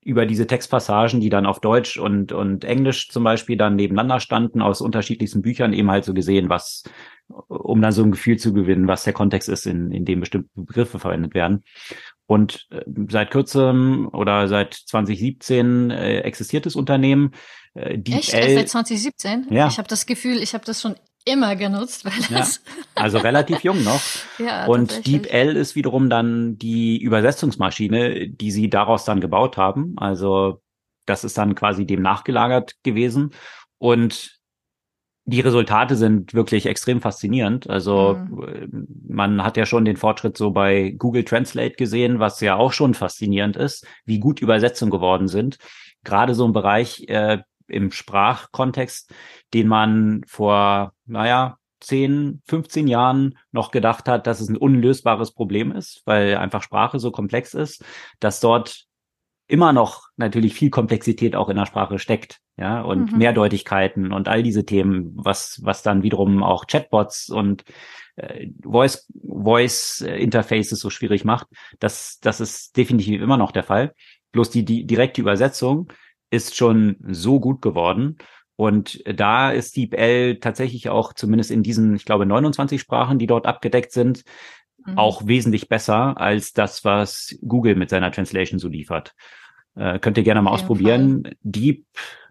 über diese Textpassagen, die dann auf Deutsch und, und Englisch zum Beispiel dann nebeneinander standen, aus unterschiedlichsten Büchern eben halt so gesehen, was, um dann so ein Gefühl zu gewinnen, was der Kontext ist, in, in dem bestimmte Begriffe verwendet werden. Und äh, seit kürzem oder seit 2017 äh, existiert das Unternehmen. Äh, Echt? Erst seit 2017? Ja. Ich habe das Gefühl, ich habe das schon immer genutzt, weil das ja, also relativ jung noch. ja, und DeepL ist wiederum dann die Übersetzungsmaschine, die sie daraus dann gebaut haben. Also das ist dann quasi dem nachgelagert gewesen und die Resultate sind wirklich extrem faszinierend. Also mhm. man hat ja schon den Fortschritt so bei Google Translate gesehen, was ja auch schon faszinierend ist, wie gut Übersetzungen geworden sind. Gerade so im Bereich äh, im Sprachkontext, den man vor, naja, 10, 15 Jahren noch gedacht hat, dass es ein unlösbares Problem ist, weil einfach Sprache so komplex ist, dass dort immer noch natürlich viel Komplexität auch in der Sprache steckt, ja, und mhm. Mehrdeutigkeiten und all diese Themen, was, was dann wiederum auch Chatbots und äh, Voice, Voice Interfaces so schwierig macht. Das, das ist definitiv immer noch der Fall. Bloß die, die direkte Übersetzung ist schon so gut geworden. Und da ist DeepL tatsächlich auch zumindest in diesen, ich glaube, 29 Sprachen, die dort abgedeckt sind, mhm. auch wesentlich besser als das, was Google mit seiner Translation so liefert. Äh, könnt ihr gerne mal ausprobieren. Fall. Deep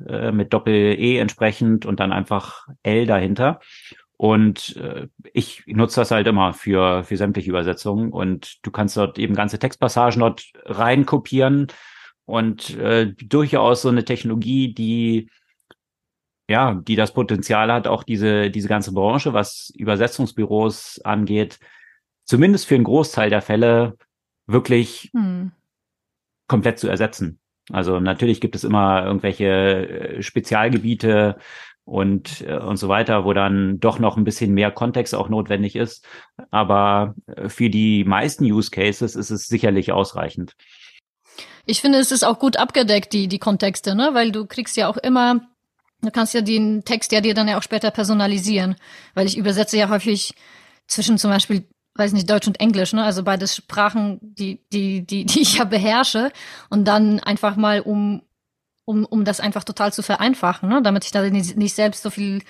äh, mit Doppel-E entsprechend und dann einfach L dahinter. Und äh, ich nutze das halt immer für, für sämtliche Übersetzungen. Und du kannst dort eben ganze Textpassagen dort rein kopieren und äh, durchaus so eine Technologie, die ja, die das Potenzial hat, auch diese diese ganze Branche, was Übersetzungsbüros angeht, zumindest für einen Großteil der Fälle wirklich hm. komplett zu ersetzen. Also natürlich gibt es immer irgendwelche äh, Spezialgebiete und äh, und so weiter, wo dann doch noch ein bisschen mehr Kontext auch notwendig ist. Aber äh, für die meisten Use Cases ist es sicherlich ausreichend. Ich finde, es ist auch gut abgedeckt, die, die Kontexte, ne? Weil du kriegst ja auch immer, du kannst ja den Text ja dir dann ja auch später personalisieren. Weil ich übersetze ja häufig zwischen zum Beispiel, weiß nicht, Deutsch und Englisch, ne? Also beides Sprachen, die, die, die, die ich ja beherrsche. Und dann einfach mal um, um, um das einfach total zu vereinfachen, ne? damit ich da nicht, nicht selbst so viel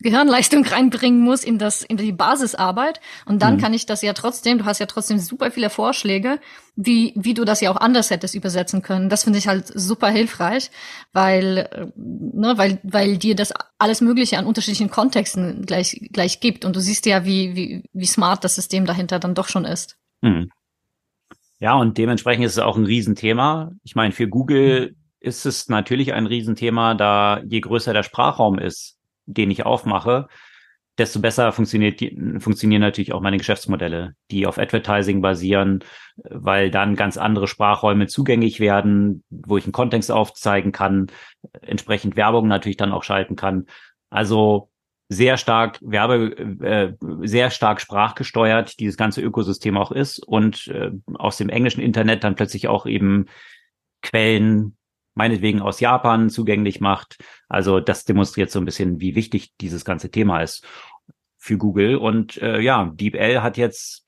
Gehirnleistung reinbringen muss in das in die Basisarbeit und dann mhm. kann ich das ja trotzdem du hast ja trotzdem super viele Vorschläge wie wie du das ja auch anders hättest übersetzen können das finde ich halt super hilfreich weil äh, ne weil weil dir das alles mögliche an unterschiedlichen Kontexten gleich gleich gibt und du siehst ja wie wie wie smart das System dahinter dann doch schon ist mhm. ja und dementsprechend ist es auch ein Riesenthema ich meine für Google mhm. ist es natürlich ein Riesenthema da je größer der Sprachraum ist den ich aufmache, desto besser funktioniert funktionieren natürlich auch meine Geschäftsmodelle, die auf Advertising basieren, weil dann ganz andere Sprachräume zugänglich werden, wo ich einen Kontext aufzeigen kann, entsprechend Werbung natürlich dann auch schalten kann. Also sehr stark Werbe, äh, sehr stark sprachgesteuert dieses ganze Ökosystem auch ist und äh, aus dem englischen Internet dann plötzlich auch eben Quellen meinetwegen aus Japan zugänglich macht. Also das demonstriert so ein bisschen, wie wichtig dieses ganze Thema ist für Google. Und äh, ja, DeepL hat jetzt,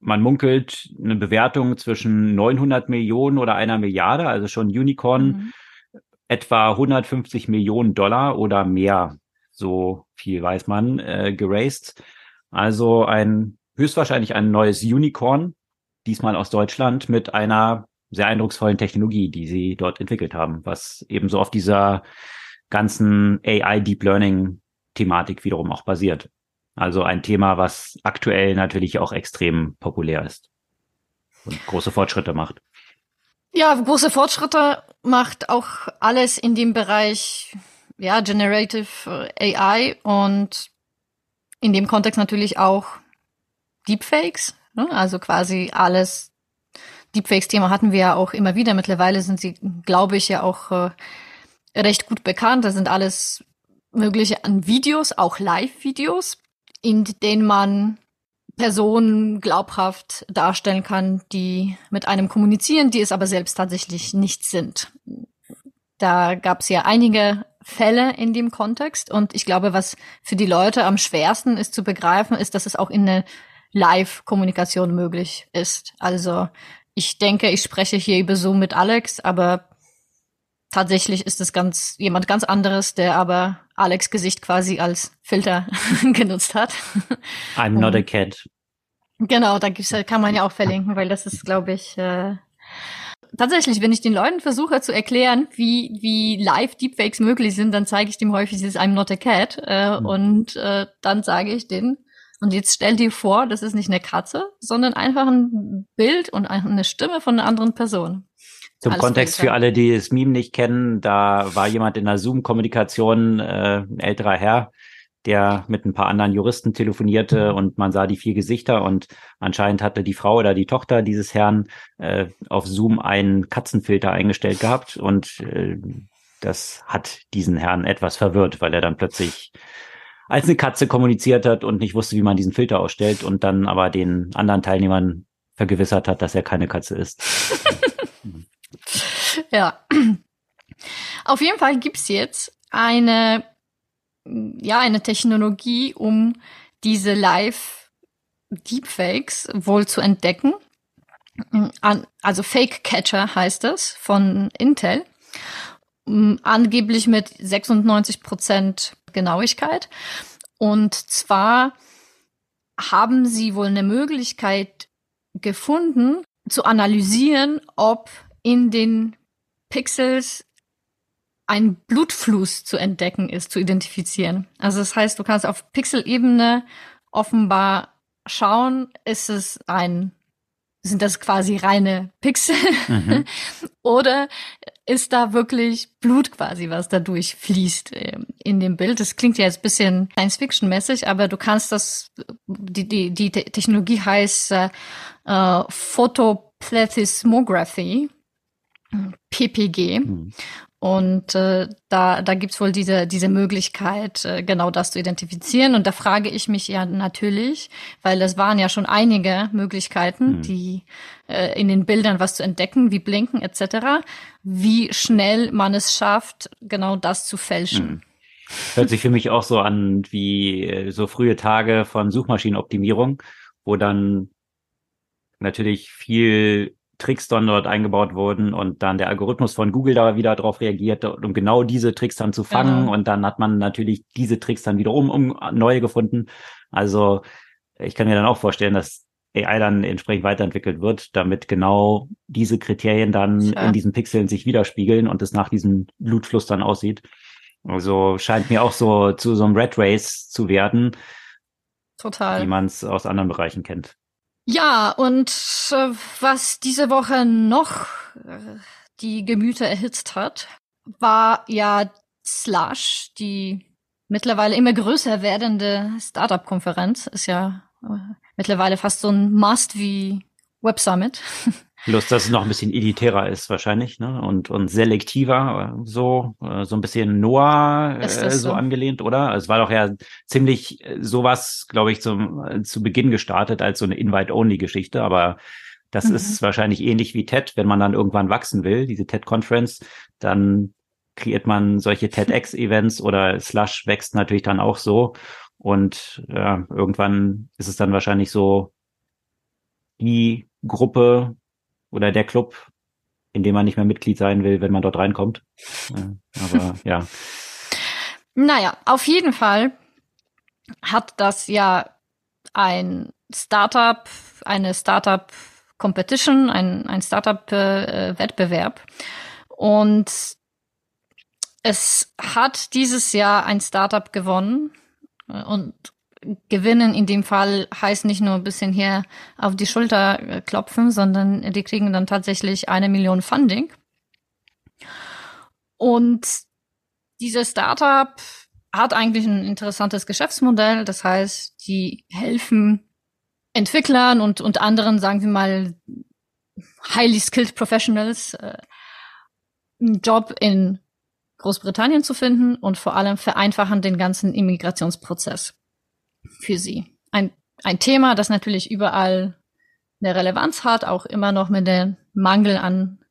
man munkelt, eine Bewertung zwischen 900 Millionen oder einer Milliarde, also schon Unicorn, mhm. etwa 150 Millionen Dollar oder mehr so viel weiß man, äh, geraced. Also ein höchstwahrscheinlich ein neues Unicorn, diesmal aus Deutschland, mit einer sehr eindrucksvollen Technologie, die sie dort entwickelt haben, was ebenso auf dieser ganzen AI Deep Learning Thematik wiederum auch basiert. Also ein Thema, was aktuell natürlich auch extrem populär ist und große Fortschritte macht. Ja, große Fortschritte macht auch alles in dem Bereich ja, Generative äh, AI und in dem Kontext natürlich auch Deepfakes, ne? also quasi alles. Deepfakes-Thema hatten wir ja auch immer wieder. Mittlerweile sind sie, glaube ich, ja auch äh, recht gut bekannt. Das sind alles mögliche an Videos, auch Live-Videos, in denen man Personen glaubhaft darstellen kann, die mit einem kommunizieren, die es aber selbst tatsächlich nicht sind. Da gab es ja einige Fälle in dem Kontext. Und ich glaube, was für die Leute am schwersten ist zu begreifen, ist, dass es auch in der Live-Kommunikation möglich ist. Also ich denke, ich spreche hier über Zoom mit Alex, aber tatsächlich ist es ganz jemand ganz anderes, der aber Alex Gesicht quasi als Filter genutzt hat. I'm not a cat. Genau, da gibt's, kann man ja auch verlinken, weil das ist, glaube ich, äh, tatsächlich, wenn ich den Leuten versuche zu erklären, wie, wie live Deepfakes möglich sind, dann zeige ich dem häufig dieses I'm not a cat. Äh, mhm. Und äh, dann sage ich denen, und jetzt stell dir vor, das ist nicht eine Katze, sondern einfach ein Bild und eine Stimme von einer anderen Person. Zum Alles Kontext für alle, die das Meme nicht kennen, da war jemand in einer Zoom-Kommunikation, äh, ein älterer Herr, der mit ein paar anderen Juristen telefonierte und man sah die vier Gesichter und anscheinend hatte die Frau oder die Tochter dieses Herrn äh, auf Zoom einen Katzenfilter eingestellt gehabt und äh, das hat diesen Herrn etwas verwirrt, weil er dann plötzlich als eine Katze kommuniziert hat und nicht wusste, wie man diesen Filter ausstellt und dann aber den anderen Teilnehmern vergewissert hat, dass er keine Katze ist. ja. Auf jeden Fall gibt's jetzt eine ja, eine Technologie, um diese Live Deepfakes wohl zu entdecken. Also Fake Catcher heißt es von Intel. Angeblich mit 96 Prozent Genauigkeit. Und zwar haben sie wohl eine Möglichkeit gefunden, zu analysieren, ob in den Pixels ein Blutfluss zu entdecken ist, zu identifizieren. Also das heißt, du kannst auf Pixelebene offenbar schauen, ist es ein, sind das quasi reine Pixel mhm. oder ist da wirklich Blut quasi, was da durchfließt ähm, in dem Bild? Das klingt ja jetzt bisschen Science-Fiction-mäßig, aber du kannst das, die, die, die Technologie heißt äh, äh Photoplethysmography. PPG. Mhm. Und äh, da, da gibt's wohl diese, diese Möglichkeit, äh, genau das zu identifizieren. Und da frage ich mich ja natürlich, weil es waren ja schon einige Möglichkeiten, mhm. die äh, in den Bildern was zu entdecken, wie Blinken etc., wie schnell man es schafft, genau das zu fälschen. Mhm. Hört sich für mich auch so an wie äh, so frühe Tage von Suchmaschinenoptimierung, wo dann natürlich viel Tricks dann dort eingebaut wurden und dann der Algorithmus von Google da wieder darauf reagiert, um genau diese Tricks dann zu fangen. Genau. Und dann hat man natürlich diese Tricks dann wiederum um neue gefunden. Also ich kann mir dann auch vorstellen, dass AI dann entsprechend weiterentwickelt wird, damit genau diese Kriterien dann ja. in diesen Pixeln sich widerspiegeln und es nach diesem Blutfluss dann aussieht. Also scheint mir auch so zu so einem Red Race zu werden. Total. Wie man es aus anderen Bereichen kennt. Ja, und äh, was diese Woche noch äh, die Gemüter erhitzt hat, war ja Slush, die mittlerweile immer größer werdende Startup-Konferenz. Ist ja äh, mittlerweile fast so ein Must wie Web Summit. Bloß, dass es noch ein bisschen elitärer ist wahrscheinlich, ne? Und, und selektiver, so, äh, so ein bisschen Noah äh, so, so angelehnt, oder? Es war doch ja ziemlich äh, sowas, glaube ich, zum, äh, zu Beginn gestartet als so eine Invite-Only-Geschichte, aber das mhm. ist wahrscheinlich ähnlich wie TED, wenn man dann irgendwann wachsen will, diese TED-Conference, dann kreiert man solche TEDx-Events oder Slush wächst natürlich dann auch so. Und ja, irgendwann ist es dann wahrscheinlich so die Gruppe oder der Club, in dem man nicht mehr Mitglied sein will, wenn man dort reinkommt. aber ja. Naja, auf jeden Fall hat das ja ein Startup, eine Startup Competition, ein, ein Startup-Wettbewerb. Äh, und es hat dieses Jahr ein Startup gewonnen. Und gewinnen in dem Fall heißt nicht nur ein bisschen hier auf die Schulter äh, klopfen, sondern die kriegen dann tatsächlich eine Million Funding. Und dieses Startup hat eigentlich ein interessantes Geschäftsmodell. Das heißt, die helfen Entwicklern und, und anderen, sagen wir mal, highly skilled Professionals äh, einen Job in Großbritannien zu finden und vor allem vereinfachen den ganzen Immigrationsprozess für sie. Ein, ein Thema, das natürlich überall eine Relevanz hat, auch immer noch mit dem Mangel an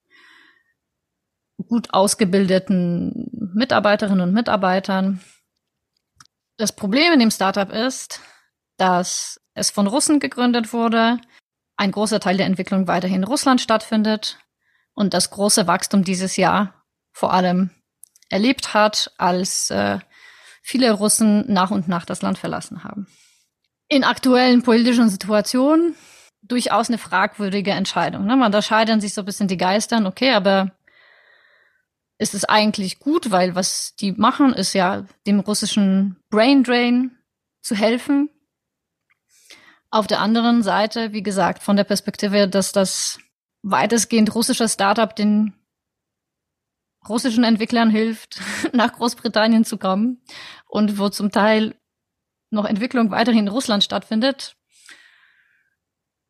gut ausgebildeten Mitarbeiterinnen und Mitarbeitern. Das Problem in dem Startup ist, dass es von Russen gegründet wurde, ein großer Teil der Entwicklung weiterhin in Russland stattfindet und das große Wachstum dieses Jahr vor allem erlebt hat, als äh, viele Russen nach und nach das Land verlassen haben. In aktuellen politischen Situationen durchaus eine fragwürdige Entscheidung. Ne? Man, da scheiden sich so ein bisschen die Geistern, okay, aber ist es eigentlich gut, weil was die machen, ist ja dem russischen Brain Drain zu helfen, auf der anderen Seite, wie gesagt, von der Perspektive, dass das weitestgehend russischer Startup den russischen Entwicklern hilft, nach Großbritannien zu kommen und wo zum Teil noch Entwicklung weiterhin in Russland stattfindet.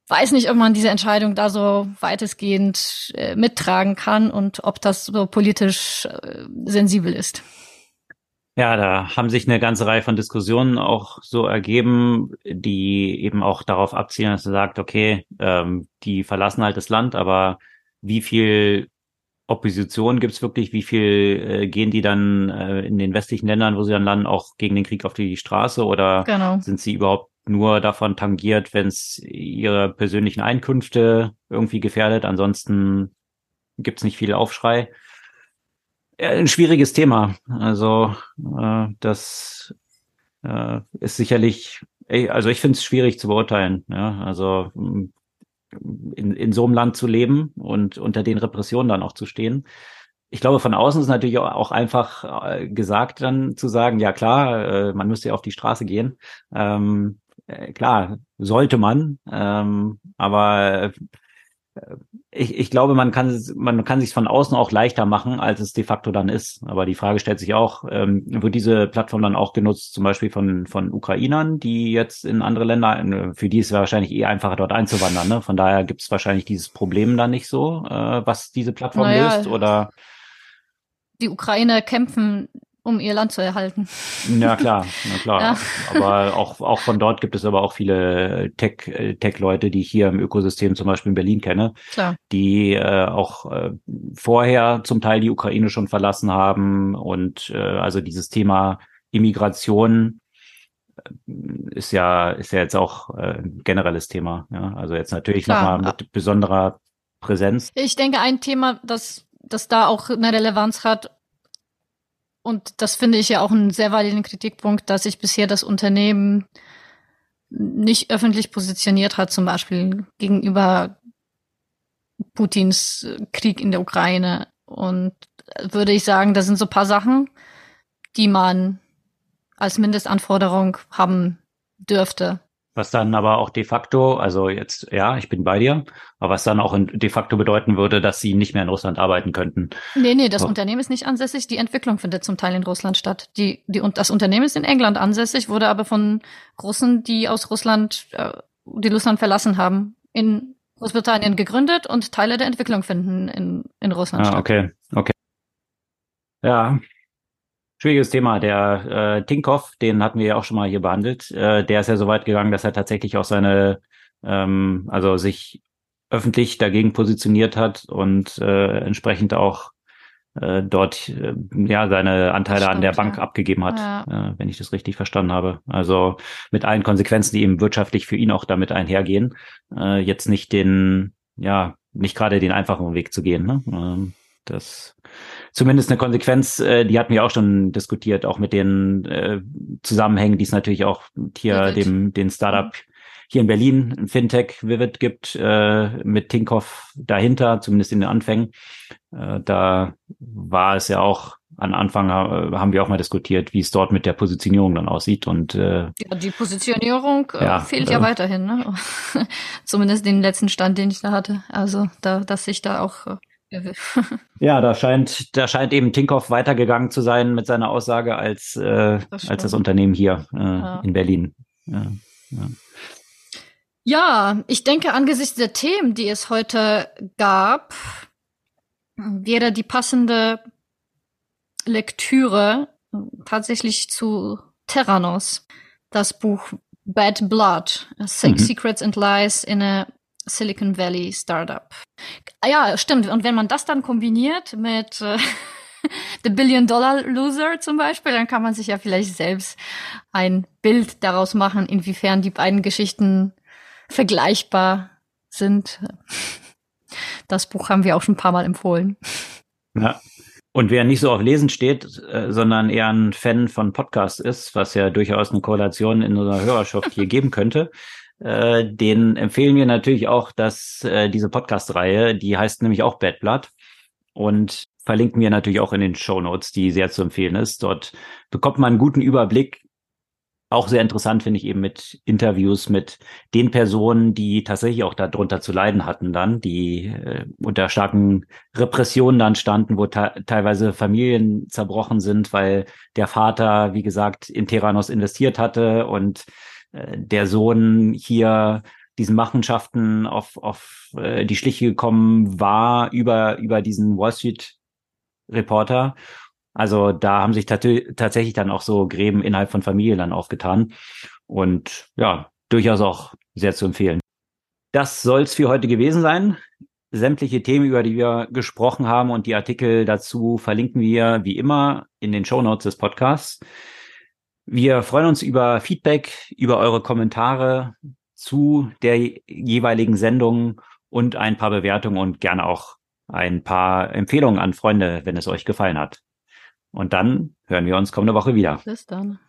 Weiß nicht, ob man diese Entscheidung da so weitestgehend äh, mittragen kann und ob das so politisch äh, sensibel ist. Ja, da haben sich eine ganze Reihe von Diskussionen auch so ergeben, die eben auch darauf abzielen, dass man sagt, okay, ähm, die verlassen halt das Land, aber wie viel Opposition gibt's wirklich, wie viel äh, gehen die dann äh, in den westlichen Ländern, wo sie dann landen, auch gegen den Krieg auf die Straße oder genau. sind sie überhaupt nur davon tangiert, wenn es ihre persönlichen Einkünfte irgendwie gefährdet? Ansonsten gibt's nicht viel Aufschrei ein schwieriges Thema. Also äh, das äh, ist sicherlich, also ich finde es schwierig zu beurteilen. Ja? Also in, in so einem Land zu leben und unter den Repressionen dann auch zu stehen. Ich glaube, von außen ist natürlich auch einfach äh, gesagt, dann zu sagen, ja klar, äh, man müsste ja auf die Straße gehen. Ähm, äh, klar, sollte man, ähm, aber ich, ich glaube, man kann, man kann sich von außen auch leichter machen, als es de facto dann ist. Aber die Frage stellt sich auch, ähm, wird diese Plattform dann auch genutzt, zum Beispiel von, von Ukrainern, die jetzt in andere Länder, für die ist es wahrscheinlich eh einfacher, dort einzuwandern. Ne? Von daher gibt es wahrscheinlich dieses Problem dann nicht so, äh, was diese Plattform naja, löst. Oder die Ukrainer kämpfen um ihr Land zu erhalten. Ja, klar, na klar. Ja. Aber auch, auch von dort gibt es aber auch viele Tech, Tech-Leute, die ich hier im Ökosystem zum Beispiel in Berlin kenne, klar. die äh, auch äh, vorher zum Teil die Ukraine schon verlassen haben und äh, also dieses Thema Immigration äh, ist ja, ist ja jetzt auch äh, ein generelles Thema. Ja? Also jetzt natürlich nochmal mit besonderer Präsenz. Ich denke, ein Thema, das, das da auch eine Relevanz hat, und das finde ich ja auch einen sehr validen Kritikpunkt, dass sich bisher das Unternehmen nicht öffentlich positioniert hat, zum Beispiel gegenüber Putins Krieg in der Ukraine. Und würde ich sagen, das sind so paar Sachen, die man als Mindestanforderung haben dürfte. Was dann aber auch de facto, also jetzt, ja, ich bin bei dir, aber was dann auch de facto bedeuten würde, dass sie nicht mehr in Russland arbeiten könnten. Nee, nee, das oh. Unternehmen ist nicht ansässig. Die Entwicklung findet zum Teil in Russland statt. Die, die, und das Unternehmen ist in England ansässig, wurde aber von Russen, die aus Russland, äh, die Russland verlassen haben, in Großbritannien gegründet und Teile der Entwicklung finden in, in Russland ah, Okay, okay. Ja, schwieriges Thema. Der äh, Tinkoff, den hatten wir ja auch schon mal hier behandelt, äh, der ist ja so weit gegangen, dass er tatsächlich auch seine, ähm, also sich öffentlich dagegen positioniert hat und äh, entsprechend auch äh, dort äh, ja seine Anteile stimmt, an der Bank ja. abgegeben hat, ja. äh, wenn ich das richtig verstanden habe. Also mit allen Konsequenzen, die eben wirtschaftlich für ihn auch damit einhergehen, äh, jetzt nicht den, ja, nicht gerade den einfachen Weg zu gehen. Ne? Ähm, das zumindest eine Konsequenz, äh, die hatten wir auch schon diskutiert, auch mit den äh, Zusammenhängen, die es natürlich auch hier dem den Startup mhm hier in Berlin ein Fintech Vivid gibt, äh, mit Tinkoff dahinter, zumindest in den Anfängen. Äh, da war es ja auch an Anfang äh, haben wir auch mal diskutiert, wie es dort mit der Positionierung dann aussieht. Und äh, ja, die Positionierung äh, ja, fehlt ja äh, weiterhin, ne? Zumindest den letzten Stand, den ich da hatte. Also da, dass ich da auch ja, da scheint, da scheint eben Tinkoff weitergegangen zu sein mit seiner Aussage als, äh, das als das Unternehmen hier äh, ja. in Berlin. Ja, ja. Ja, ich denke, angesichts der Themen, die es heute gab, wäre die passende Lektüre tatsächlich zu Terranos, das Buch Bad Blood, mhm. Secrets and Lies in a Silicon Valley Startup. Ja, stimmt. Und wenn man das dann kombiniert mit äh, The Billion Dollar Loser zum Beispiel, dann kann man sich ja vielleicht selbst ein Bild daraus machen, inwiefern die beiden Geschichten vergleichbar sind. Das Buch haben wir auch schon ein paar Mal empfohlen. Ja. Und wer nicht so auf Lesen steht, äh, sondern eher ein Fan von Podcasts ist, was ja durchaus eine Korrelation in unserer Hörerschaft hier geben könnte, äh, den empfehlen wir natürlich auch, dass äh, diese Podcast-Reihe, die heißt nämlich auch Bad Blood und verlinken wir natürlich auch in den Show Notes, die sehr zu empfehlen ist. Dort bekommt man einen guten Überblick auch sehr interessant finde ich eben mit Interviews mit den Personen, die tatsächlich auch darunter zu leiden hatten dann, die äh, unter starken Repressionen dann standen, wo teilweise Familien zerbrochen sind, weil der Vater, wie gesagt, in Terranos investiert hatte und der Sohn hier diesen Machenschaften auf, auf äh, die Schliche gekommen war über, über diesen Wall Street Reporter also da haben sich tatsächlich dann auch so Gräben innerhalb von Familien dann aufgetan. Und ja, durchaus auch sehr zu empfehlen. Das soll's für heute gewesen sein. Sämtliche Themen, über die wir gesprochen haben und die Artikel dazu verlinken wir wie immer in den Show Notes des Podcasts. Wir freuen uns über Feedback, über eure Kommentare zu der jeweiligen Sendung und ein paar Bewertungen und gerne auch ein paar Empfehlungen an Freunde, wenn es euch gefallen hat. Und dann hören wir uns kommende Woche wieder. Bis dann.